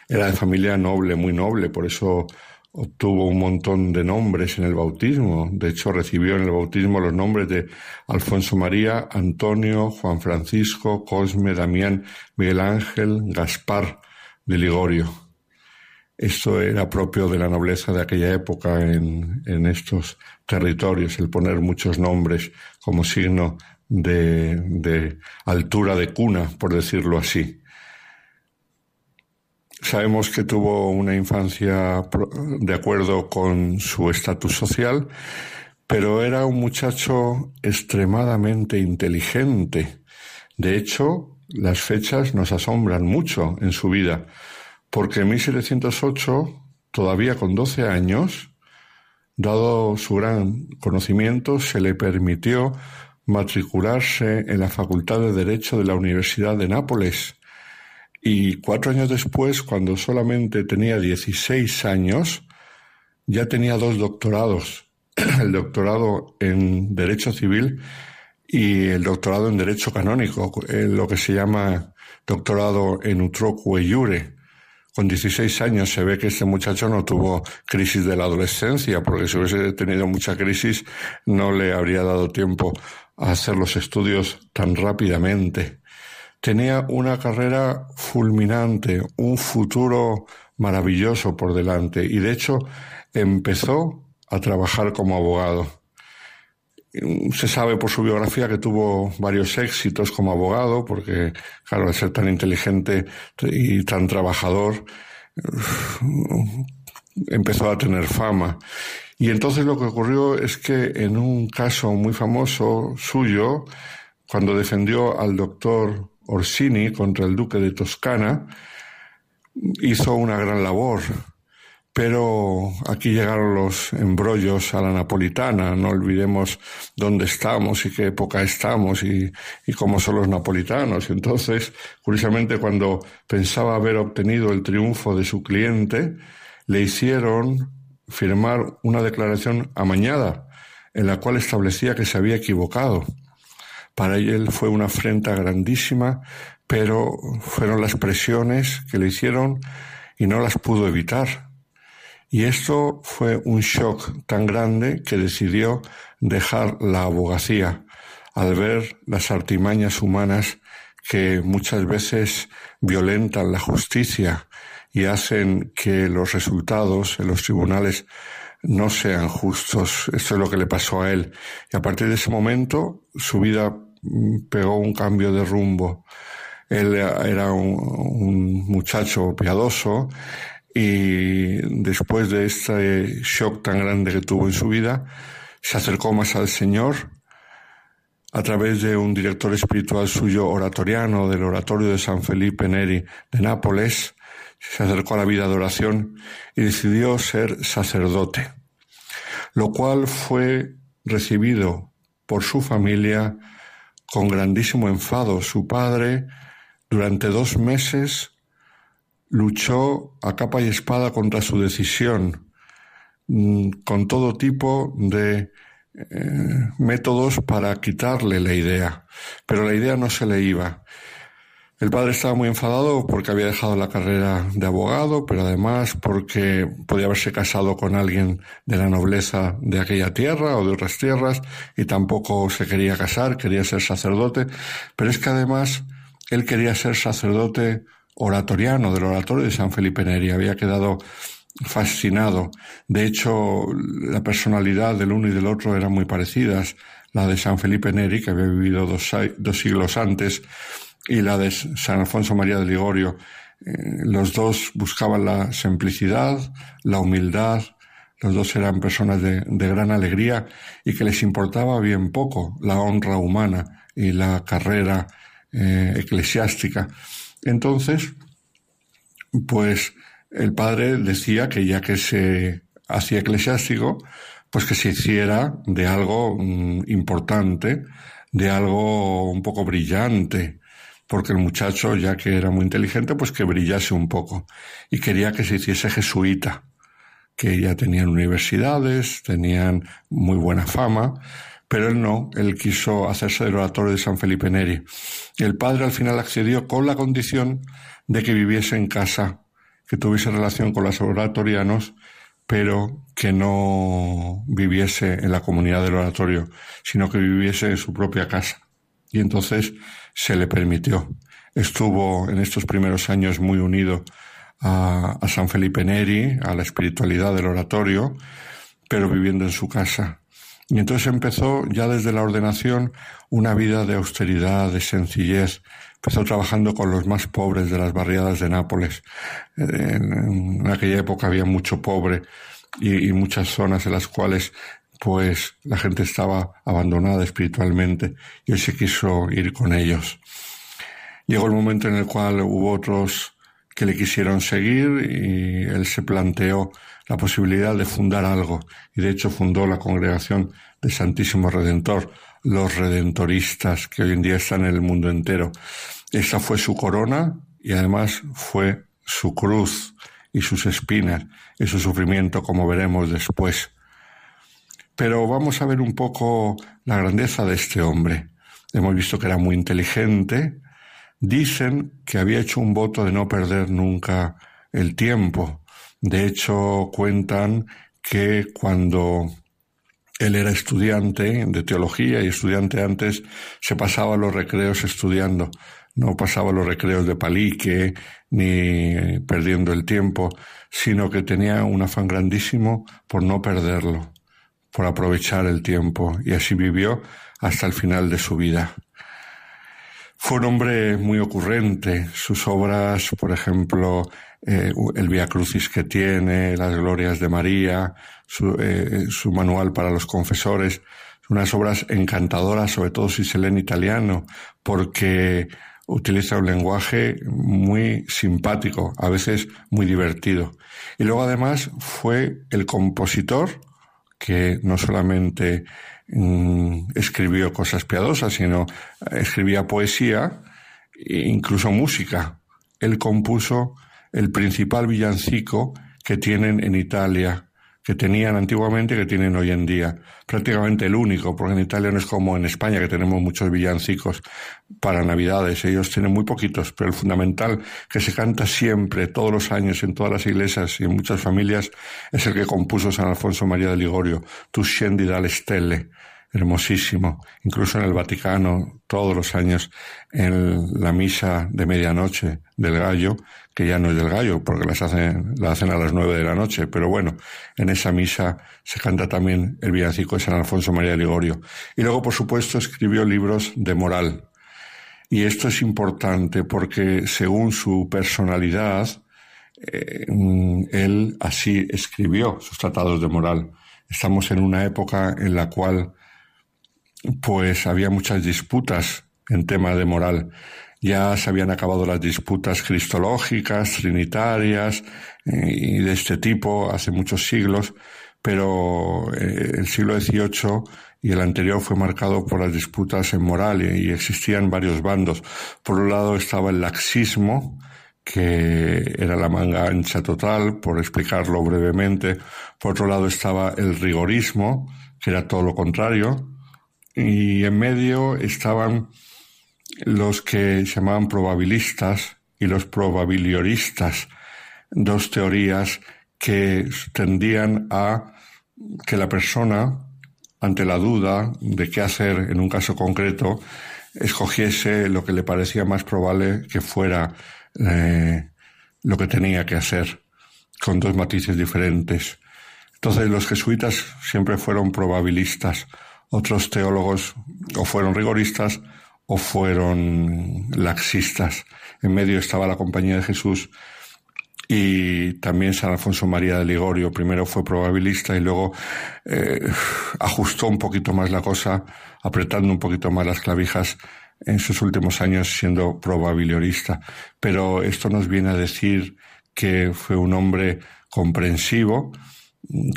Era de familia noble, muy noble, por eso obtuvo un montón de nombres en el bautismo. De hecho, recibió en el bautismo los nombres de Alfonso María, Antonio, Juan Francisco, Cosme, Damián, Miguel Ángel, Gaspar de Ligorio. Esto era propio de la nobleza de aquella época en, en estos territorios, el poner muchos nombres como signo de, de altura de cuna, por decirlo así. Sabemos que tuvo una infancia de acuerdo con su estatus social, pero era un muchacho extremadamente inteligente. De hecho, las fechas nos asombran mucho en su vida, porque en 1708, todavía con 12 años, dado su gran conocimiento, se le permitió matricularse en la Facultad de Derecho de la Universidad de Nápoles. Y cuatro años después, cuando solamente tenía 16 años, ya tenía dos doctorados, el doctorado en Derecho Civil y el doctorado en Derecho Canónico, eh, lo que se llama doctorado en utroque iure. Con 16 años se ve que este muchacho no tuvo crisis de la adolescencia, porque si hubiese tenido mucha crisis no le habría dado tiempo a hacer los estudios tan rápidamente. Tenía una carrera fulminante, un futuro maravilloso por delante y de hecho empezó a trabajar como abogado. Se sabe por su biografía que tuvo varios éxitos como abogado, porque, claro, al ser tan inteligente y tan trabajador, empezó a tener fama. Y entonces lo que ocurrió es que en un caso muy famoso suyo, cuando defendió al doctor Orsini contra el duque de Toscana, hizo una gran labor. Pero aquí llegaron los embrollos a la napolitana. No olvidemos dónde estamos y qué época estamos y, cómo son los napolitanos. Entonces, curiosamente, cuando pensaba haber obtenido el triunfo de su cliente, le hicieron firmar una declaración amañada en la cual establecía que se había equivocado. Para él fue una afrenta grandísima, pero fueron las presiones que le hicieron y no las pudo evitar. Y esto fue un shock tan grande que decidió dejar la abogacía al ver las artimañas humanas que muchas veces violentan la justicia y hacen que los resultados en los tribunales no sean justos. Esto es lo que le pasó a él. Y a partir de ese momento su vida mm, pegó un cambio de rumbo. Él era un, muchacho piadoso y después de este shock tan grande que tuvo en su vida, se acercó más al Señor a través de un director espiritual suyo oratoriano del oratorio de San Felipe Neri de Nápoles, se acercó a la vida de oración y decidió ser sacerdote, lo cual fue recibido por su familia con grandísimo enfado. Su padre durante dos meses luchó a capa y espada contra su decisión, mm, con todo tipo de eh, métodos para quitarle la idea, pero la idea no se le iba. El padre estaba muy enfadado porque había dejado la carrera de abogado, pero además porque podía haberse casado con alguien de la nobleza de aquella tierra o de otras tierras y tampoco se quería casar, quería ser sacerdote, pero es que además él quería ser sacerdote oratoriano del oratorio de San Felipe Neri, había quedado fascinado. De hecho, la personalidad del uno y del otro eran muy parecidas. La de San Felipe Neri, que había vivido dos, dos siglos antes, y la de San Alfonso María de Ligorio. Eh, los dos buscaban la simplicidad, la humildad, los dos eran personas de, gran alegría y que les importaba bien poco la honra humana y la carrera eh, eclesiástica. Entonces, pues el padre decía que ya que se hacía eclesiástico, pues que se hiciera de algo mm, importante, de algo un poco brillante, porque el muchacho, ya que era muy inteligente, pues que brillase un poco. Y quería que se hiciese jesuita, que ya tenían universidades, tenían muy buena fama, pero él no, él quiso hacerse del oratorio de San Felipe Neri. El padre al final accedió con la condición de que viviese en casa, que tuviese relación con los oratorianos, pero que no viviese en la comunidad del oratorio, sino que viviese en su propia casa. Y entonces se le permitió. Estuvo en estos primeros años muy unido a, San Felipe Neri, a la espiritualidad del oratorio, pero viviendo en su casa. Y entonces empezó ya desde la ordenación una vida de austeridad, de sencillez. Empezó trabajando con los más pobres de las barriadas de Nápoles. En, aquella época había mucho pobre y, y, muchas zonas en las cuales pues la gente estaba abandonada espiritualmente y él se quiso ir con ellos. Llegó el momento en el cual hubo otros que le quisieron seguir y él se planteó la posibilidad de fundar algo y de hecho fundó la congregación de Santísimo Redentor, los redentoristas que hoy en día están en el mundo entero. Esa fue su corona y además fue su cruz y sus espinas y su sufrimiento, como veremos después. Pero vamos a ver un poco la grandeza de este hombre. Hemos visto que era muy inteligente. Dicen que había hecho un voto de no perder nunca el tiempo. De hecho, cuentan que cuando él era estudiante de teología y estudiante antes, se pasaba los recreos estudiando. No pasaba los recreos de palique ni perdiendo el tiempo, sino que tenía un afán grandísimo por no perderlo por aprovechar el tiempo y así vivió hasta el final de su vida. Fue un hombre muy ocurrente. Sus obras, por ejemplo, eh, el Via Crucis que tiene, las Glorias de María, su, eh, su manual para los confesores, unas obras encantadoras, sobre todo si se lee en italiano, porque utiliza un lenguaje muy simpático, a veces muy divertido. Y luego además fue el compositor que no solamente mm, escribió cosas piadosas, sino escribía poesía e incluso música. Él compuso el principal villancico que tienen en Italia, que tenían antiguamente y que tienen hoy en día. Prácticamente el único, porque en Italia no es como en España, que tenemos muchos villancicos para Navidades. Ellos tienen muy poquitos, pero el fundamental, que se canta siempre, todos los años, en todas las iglesias y en muchas familias, es el que compuso San Alfonso María de Ligorio, Tu scendi dalle stelle hermosísimo, incluso en el Vaticano, todos los años, en la misa de medianoche del gallo, que ya no es del gallo, porque las hacen, la hacen a las nueve de la noche, pero bueno, en esa misa se canta también el villancico de San Alfonso María Ligorio. Y luego, por supuesto, escribió libros de moral. Y esto es importante porque según su personalidad, eh, él así escribió sus tratados de moral. Estamos en una época en la cual pues había muchas disputas en tema de moral. Ya se habían acabado las disputas cristológicas, trinitarias eh, y de este tipo hace muchos siglos, pero eh, el siglo XVIII y el anterior fue marcado por las disputas en moral y existían varios bandos. Por un lado estaba el laxismo, que era la manga ancha total, por explicarlo brevemente. Por otro lado estaba el rigorismo, que era todo lo contrario, y en medio estaban los que se llamaban probabilistas y los probabilioristas, dos teorías que tendían a que la persona, ante la duda de qué hacer en un caso concreto, escogiese lo que le parecía más probable que fuera eh, lo que tenía que hacer, con dos matices diferentes. Entonces los jesuitas siempre fueron probabilistas otros teólogos o fueron rigoristas o fueron laxistas. En medio estaba la Compañía de Jesús y también San Alfonso María de Ligorio. Primero fue probabilista y luego eh, ajustó un poquito más la cosa, apretando un poquito más las clavijas en sus últimos años siendo probabiliorista. Pero esto nos viene a decir que fue un hombre comprensivo,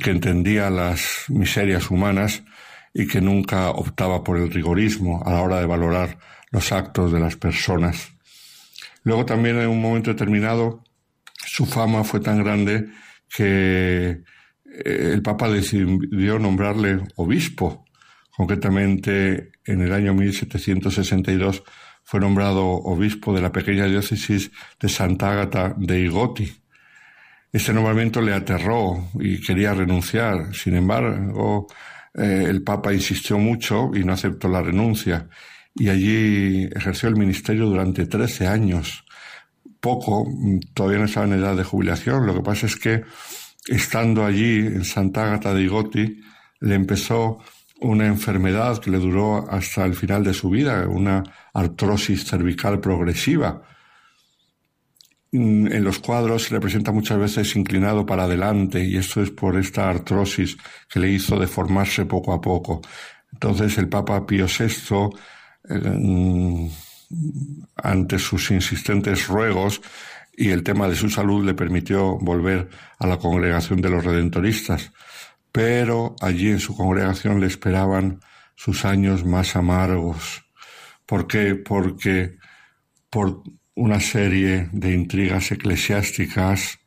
que entendía las miserias humanas y que nunca optaba por el rigorismo a la hora de valorar los actos de las personas. Luego también en un momento determinado su fama fue tan grande que eh, el Papa decidió nombrarle obispo. Concretamente, en el año 1762 fue nombrado obispo de la pequeña diócesis de Santa Ágata de Igoti. Este nombramiento le aterró y quería renunciar. Sin embargo, eh, el Papa insistió mucho y no aceptó la renuncia. Y allí ejerció el ministerio durante 13 años. Poco, todavía no estaba en edad de jubilación. Lo que pasa es que, estando allí en Santa Agata de Igoti, le empezó una enfermedad que le duró hasta el final de su vida, una artrosis cervical progresiva en los cuadros se le presenta muchas veces inclinado para adelante y esto es por esta artrosis que le hizo deformarse poco a poco. Entonces el Papa Pío VI, eh, ante sus insistentes ruegos y el tema de su salud, le permitió volver a la congregación de los redentoristas. Pero allí en su congregación le esperaban sus años más amargos. ¿Por qué? Porque por una serie de intrigas eclesiásticas.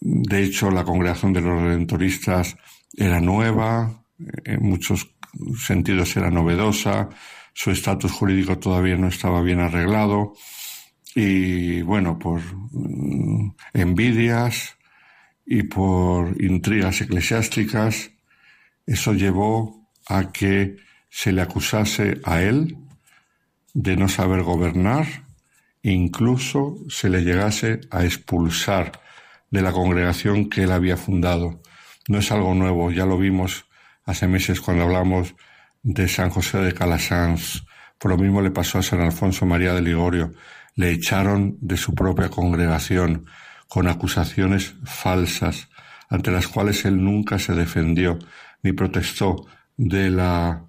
De hecho, la congregación de los redentoristas era nueva, en muchos sentidos era novedosa, su estatus jurídico todavía no estaba bien arreglado y bueno, por mm, envidias y por intrigas eclesiásticas, eso llevó a que se le acusase a él de no saber gobernar incluso se le llegase a expulsar de la congregación que él había fundado. No es algo nuevo, ya lo vimos hace meses cuando hablamos de San José de Calasanz, Por lo mismo le pasó a San Alfonso María de Ligorio. Le echaron de su propia congregación con acusaciones falsas, ante las cuales él nunca se defendió ni protestó de la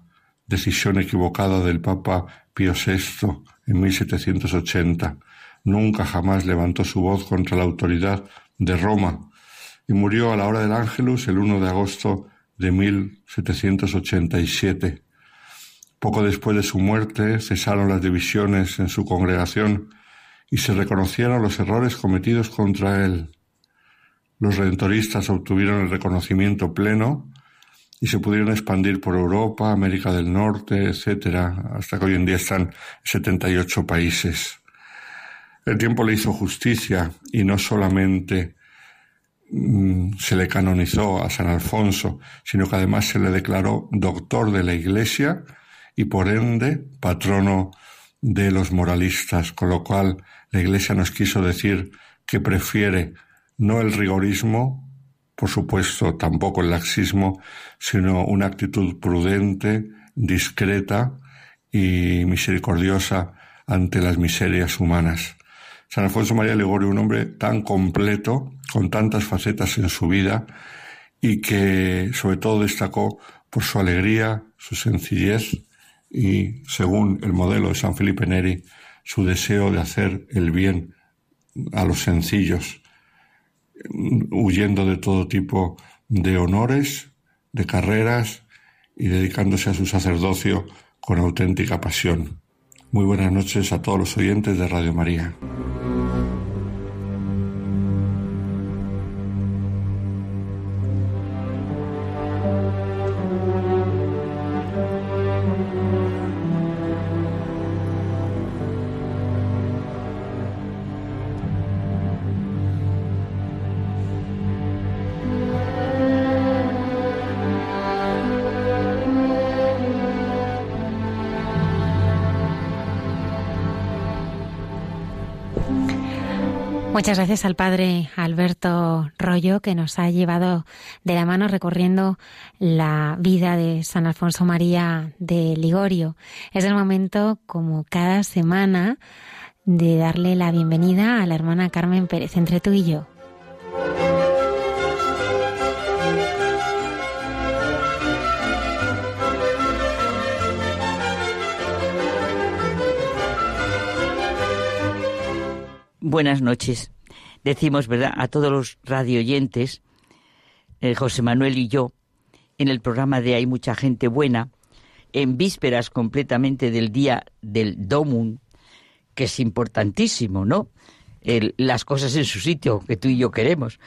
decisión equivocada del Papa Pío VI en 1780. Nunca jamás levantó su voz contra la autoridad de Roma y murió a la hora del Ángelus el 1 de agosto de 1787. Poco después de su muerte cesaron las divisiones en su congregación y se reconocieron los errores cometidos contra él. Los redentoristas obtuvieron el reconocimiento pleno y se pudieron expandir por Europa, América del Norte, etcétera, hasta que hoy en día están 78 países. El tiempo le hizo justicia y no solamente mm, se le canonizó a San Alfonso, sino que además se le declaró doctor de la Iglesia y por ende patrono de los moralistas, con lo cual la Iglesia nos quiso decir que prefiere no el rigorismo, por supuesto tampoco el laxismo, sino una actitud prudente, discreta y misericordiosa ante las miserias humanas. San Alfonso María Ligorio, un hombre tan completo, con tantas facetas en su vida, y que sobre todo destacó por su alegría, su sencillez y, según el modelo de San Felipe Neri, su deseo de hacer el bien a los sencillos, huyendo de todo tipo de honores, de carreras y dedicándose a su sacerdocio con auténtica pasión. Muy buenas noches a todos los oyentes de Radio María. Muchas gracias al padre Alberto Rollo que nos ha llevado de la mano recorriendo la vida de San Alfonso María de Ligorio. Es el momento, como cada semana, de darle la bienvenida a la hermana Carmen Pérez entre tú y yo. Buenas noches. Decimos, ¿verdad?, a todos los radioyentes, eh, José Manuel y yo, en el programa de Hay mucha gente buena, en vísperas completamente del día del Domum, que es importantísimo, ¿no? las cosas en su sitio que tú y yo queremos.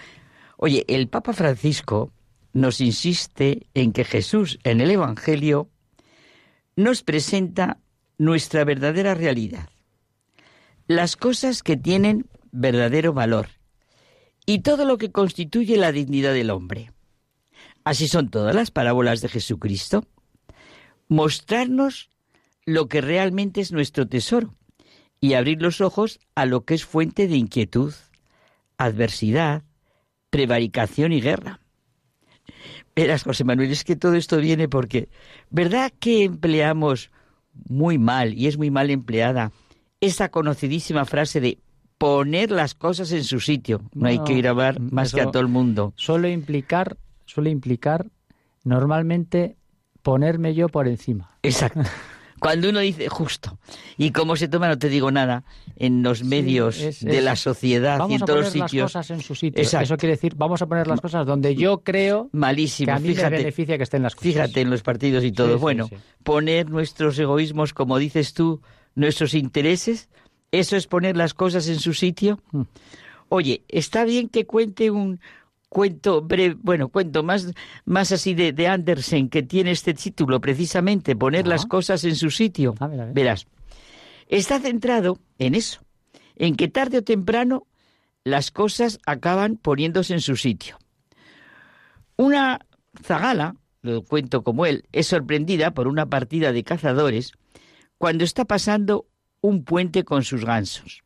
Oye, el Papa Francisco nos insiste en que Jesús en el Evangelio nos presenta nuestra verdadera realidad las cosas que tienen verdadero valor y todo lo que constituye la dignidad del hombre. Así son todas las parábolas de Jesucristo. Mostrarnos lo que realmente es nuestro tesoro y abrir los ojos a lo que es fuente de inquietud, adversidad, prevaricación y guerra. Verás, José Manuel, es que todo esto viene porque, ¿verdad que empleamos muy mal, y es muy mal empleada, esa conocidísima frase de poner las cosas en su sitio. No, hay que ir a ver más que a todo el mundo. Suele implicar, suele implicar normalmente ponerme yo por encima. Exacto. Cuando uno dice justo, y cómo se toma, no te digo nada, en los medios de la sociedad y en todos los sitios. Vamos a poner las cosas en su sitio. Eso quiere decir, vamos a poner las cosas donde yo creo Malísimo. que a mí fíjate, me beneficia que estén las cosas. Fíjate en los partidos y todo. bueno, poner nuestros egoísmos, como dices tú, nuestros intereses? ¿Eso es poner las cosas en su sitio? Mm. Oye, está bien que cuente un cuento breve, bueno, cuento más, más así de, de Andersen, que tiene este título precisamente, poner las cosas en su sitio. Verás, está centrado en eso, en que tarde o temprano las cosas acaban poniéndose en su sitio. Una zagala, lo cuento como él, es sorprendida por una partida de cazadores cuando está pasando un puente con sus gansos.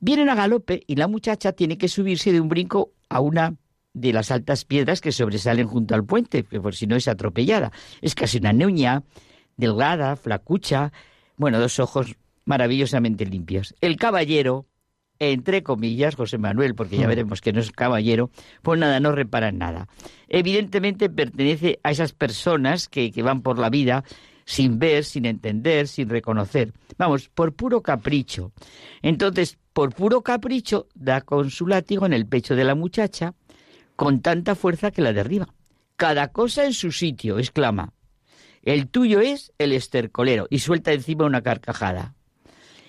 Vienen a galope y la muchacha tiene que subirse de un brinco a una de las altas piedras que sobresalen junto al puente, que por si no es atropellada. Es casi una niña, delgada, flacucha, bueno, dos ojos maravillosamente limpios. El caballero, entre comillas, José Manuel, porque ya Hmm. veremos que no es caballero, pues nada, no repara en nada. Evidentemente pertenece a esas personas que, que van por la vida sin ver, sin entender, sin reconocer. Vamos, por puro capricho. Entonces, por puro capricho, da con su látigo en el pecho de la muchacha, con tanta fuerza que la derriba. Cada cosa en su sitio, exclama. El tuyo es el estercolero, y suelta encima una carcajada.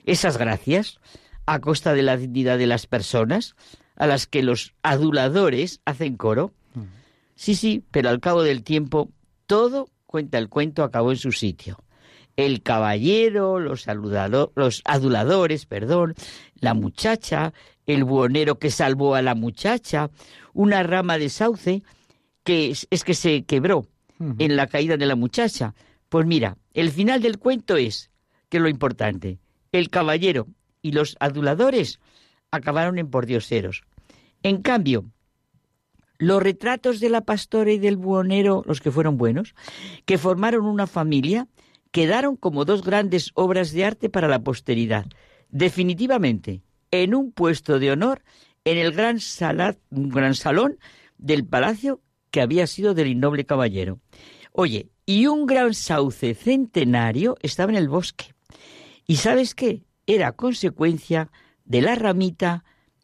Esas gracias, a costa de la dignidad de las personas, a las que los aduladores hacen coro. Sí, sí, pero al cabo del tiempo, todo, cuenta el cuento, acabó en su sitio. El caballero, los, los aduladores, perdón, la muchacha, el buhonero que salvó a la muchacha, una rama de sauce que es, es que se quebró en la caída de la muchacha. Pues mira, el final del cuento es, que es lo importante, el caballero y los aduladores acabaron en pordioseros. En cambio, los retratos de la pastora y del buhonero, los que fueron buenos, que formaron una familia, quedaron como dos grandes obras de arte para la posteridad. Definitivamente, en un puesto de honor en el gran, gran salón del palacio que había sido del innoble caballero. Oye, y un gran sauce centenario estaba en el bosque. ¿Y sabes qué? Era consecuencia de la ramita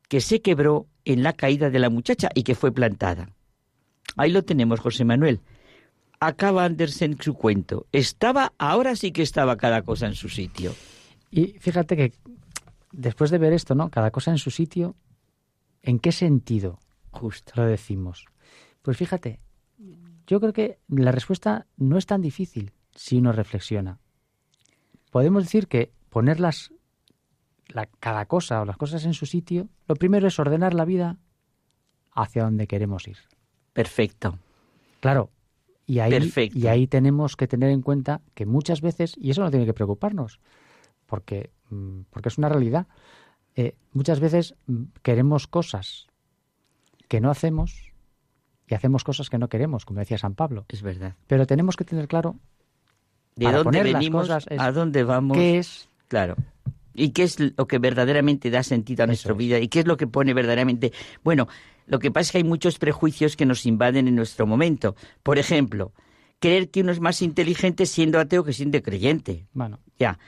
que se quebró en la caída de la muchacha y que fue plantada. Ahí lo tenemos, José Manuel. Acaba Andersen su cuento. Estaba, ahora sí que estaba cada cosa en su sitio. Y fíjate que después de ver esto, ¿no? Cada cosa en su sitio, ¿en qué sentido Justo. lo decimos? Pues fíjate, yo creo que la respuesta no es tan difícil si uno reflexiona. Podemos decir que poner las, la- cada cosa o las cosas en su sitio, lo primero es ordenar la vida hacia donde queremos ir. Perfecto. Claro. Y ahí, Perfecto. y ahí tenemos que tener en cuenta que muchas veces, y eso no tiene que preocuparnos, porque, mm, porque es una realidad, eh, muchas veces mm, queremos cosas que no hacemos y hacemos cosas que no queremos, como decía San Pablo. Es verdad. Pero tenemos que tener claro ¿De dónde venimos? cosas ¿A dónde vamos? qué es Claro. ¿Y qué es lo que verdaderamente da sentido a nuestra vida? ¿Y qué es lo que pone verdaderamente? Bueno, lo que pasa es que hay muchos prejuicios que nos invaden en nuestro momento. Por ejemplo, creer que uno es más inteligente siendo ateo que siendo creyente. Bueno, Ya.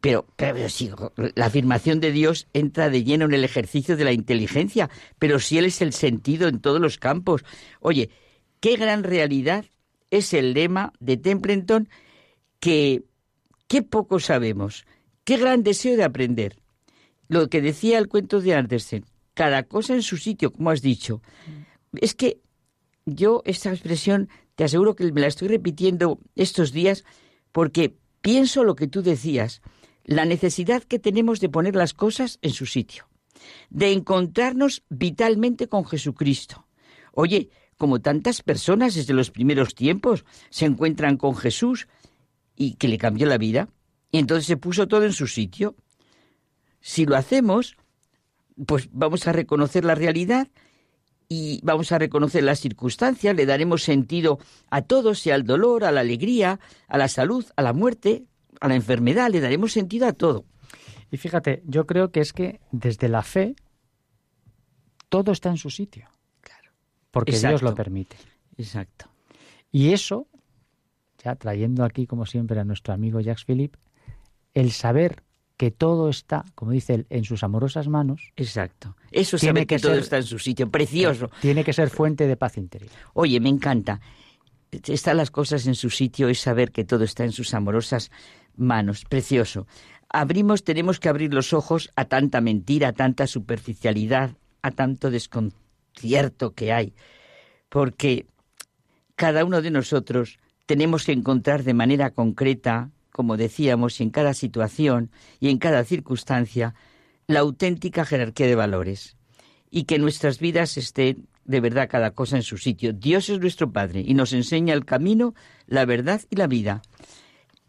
Pero, pero si la afirmación de Dios entra de lleno en el ejercicio de la inteligencia, pero si Él es el sentido en todos los campos. Oye, qué gran realidad es el lema de Templeton que qué poco sabemos, qué gran deseo de aprender. Lo que decía el cuento de Andersen, cada cosa en su sitio, como has dicho. Es que yo esta expresión te aseguro que me la estoy repitiendo estos días porque pienso lo que tú decías, la necesidad que tenemos de poner las cosas en su sitio, de encontrarnos vitalmente con Jesucristo. Oye, como tantas personas desde los primeros tiempos se encuentran con Jesús y que le cambió la vida, y entonces se puso todo en su sitio. Si lo hacemos, pues vamos a reconocer la realidad y vamos a reconocer las circunstancias, le daremos sentido a todo, sea al dolor, a la alegría, a la salud, a la muerte, a la enfermedad, le daremos sentido a todo. Y fíjate, yo creo que es que desde la fe todo está en su sitio. Claro. Porque Dios lo permite. Exacto. Y eso, ya trayendo aquí como siempre a nuestro amigo Jacques Philippe, el saber que todo está, como dice él, en sus amorosas manos. Exacto. Eso tiene saber que, todo ser- está en su sitio, precioso. Tiene que ser fuente de paz interior. Oye, me encanta. Están las cosas en su sitio, es saber que todo está en sus amorosas manos. Precioso. Abrimos, tenemos que abrir los ojos a tanta mentira, a tanta superficialidad, a tanto desconcierto que hay. Porque cada uno de nosotros tenemos que encontrar de manera concreta, como decíamos, y en cada situación y en cada circunstancia, la auténtica jerarquía de valores y que nuestras vidas estén de verdad cada cosa en su sitio. Dios es nuestro Padre y nos enseña el camino, la verdad y la vida.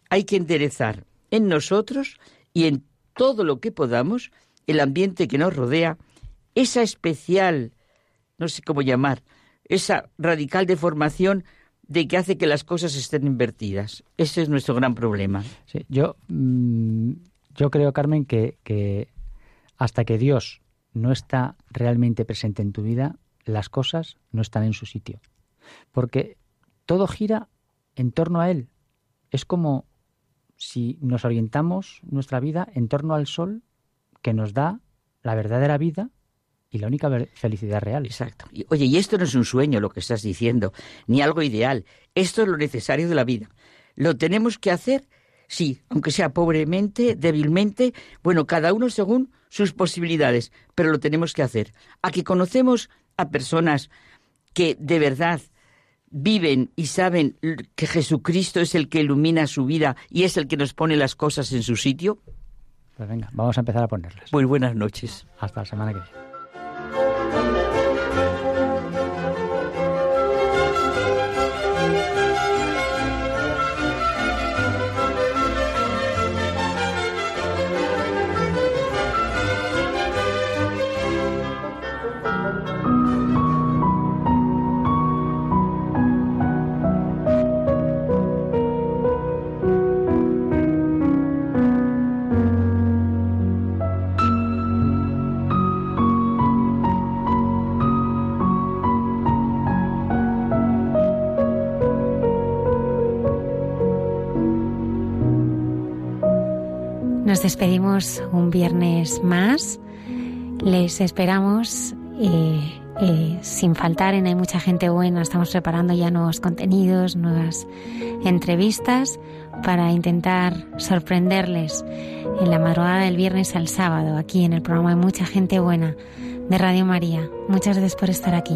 Hay que enderezar en nosotros y en todo lo que podamos el ambiente que nos rodea, esa especial, no sé cómo llamar, esa radical deformación de que hace que las cosas estén invertidas. Ese es nuestro gran problema. Sí, yo, mm, yo creo, Carmen, que, que hasta que Dios no está realmente presente en tu vida, las cosas no están en su sitio. Porque todo gira en torno a Él. Es como si nos orientamos nuestra vida en torno al sol que nos da la verdadera vida y la única felicidad real. Exacto. Y, oye, y esto no es un sueño lo que estás diciendo, ni algo ideal. Esto es lo necesario de la vida. Lo tenemos que hacer, sí, aunque sea pobremente, débilmente, bueno, cada uno según sus posibilidades, pero lo tenemos que hacer. Aquí conocemos a personas que de verdad viven y saben que Jesucristo es el que ilumina su vida y es el que nos pone las cosas en su sitio? Pues venga, vamos a empezar a ponerlas. Muy buenas noches. Hasta la semana que viene. Despedimos un viernes más. Les esperamos eh, eh, sin faltar en Hay mucha gente buena. Estamos preparando ya nuevos contenidos, nuevas entrevistas para intentar sorprenderles en la madrugada del viernes al sábado aquí en el programa Hay mucha gente buena de Radio María. Muchas gracias por estar aquí.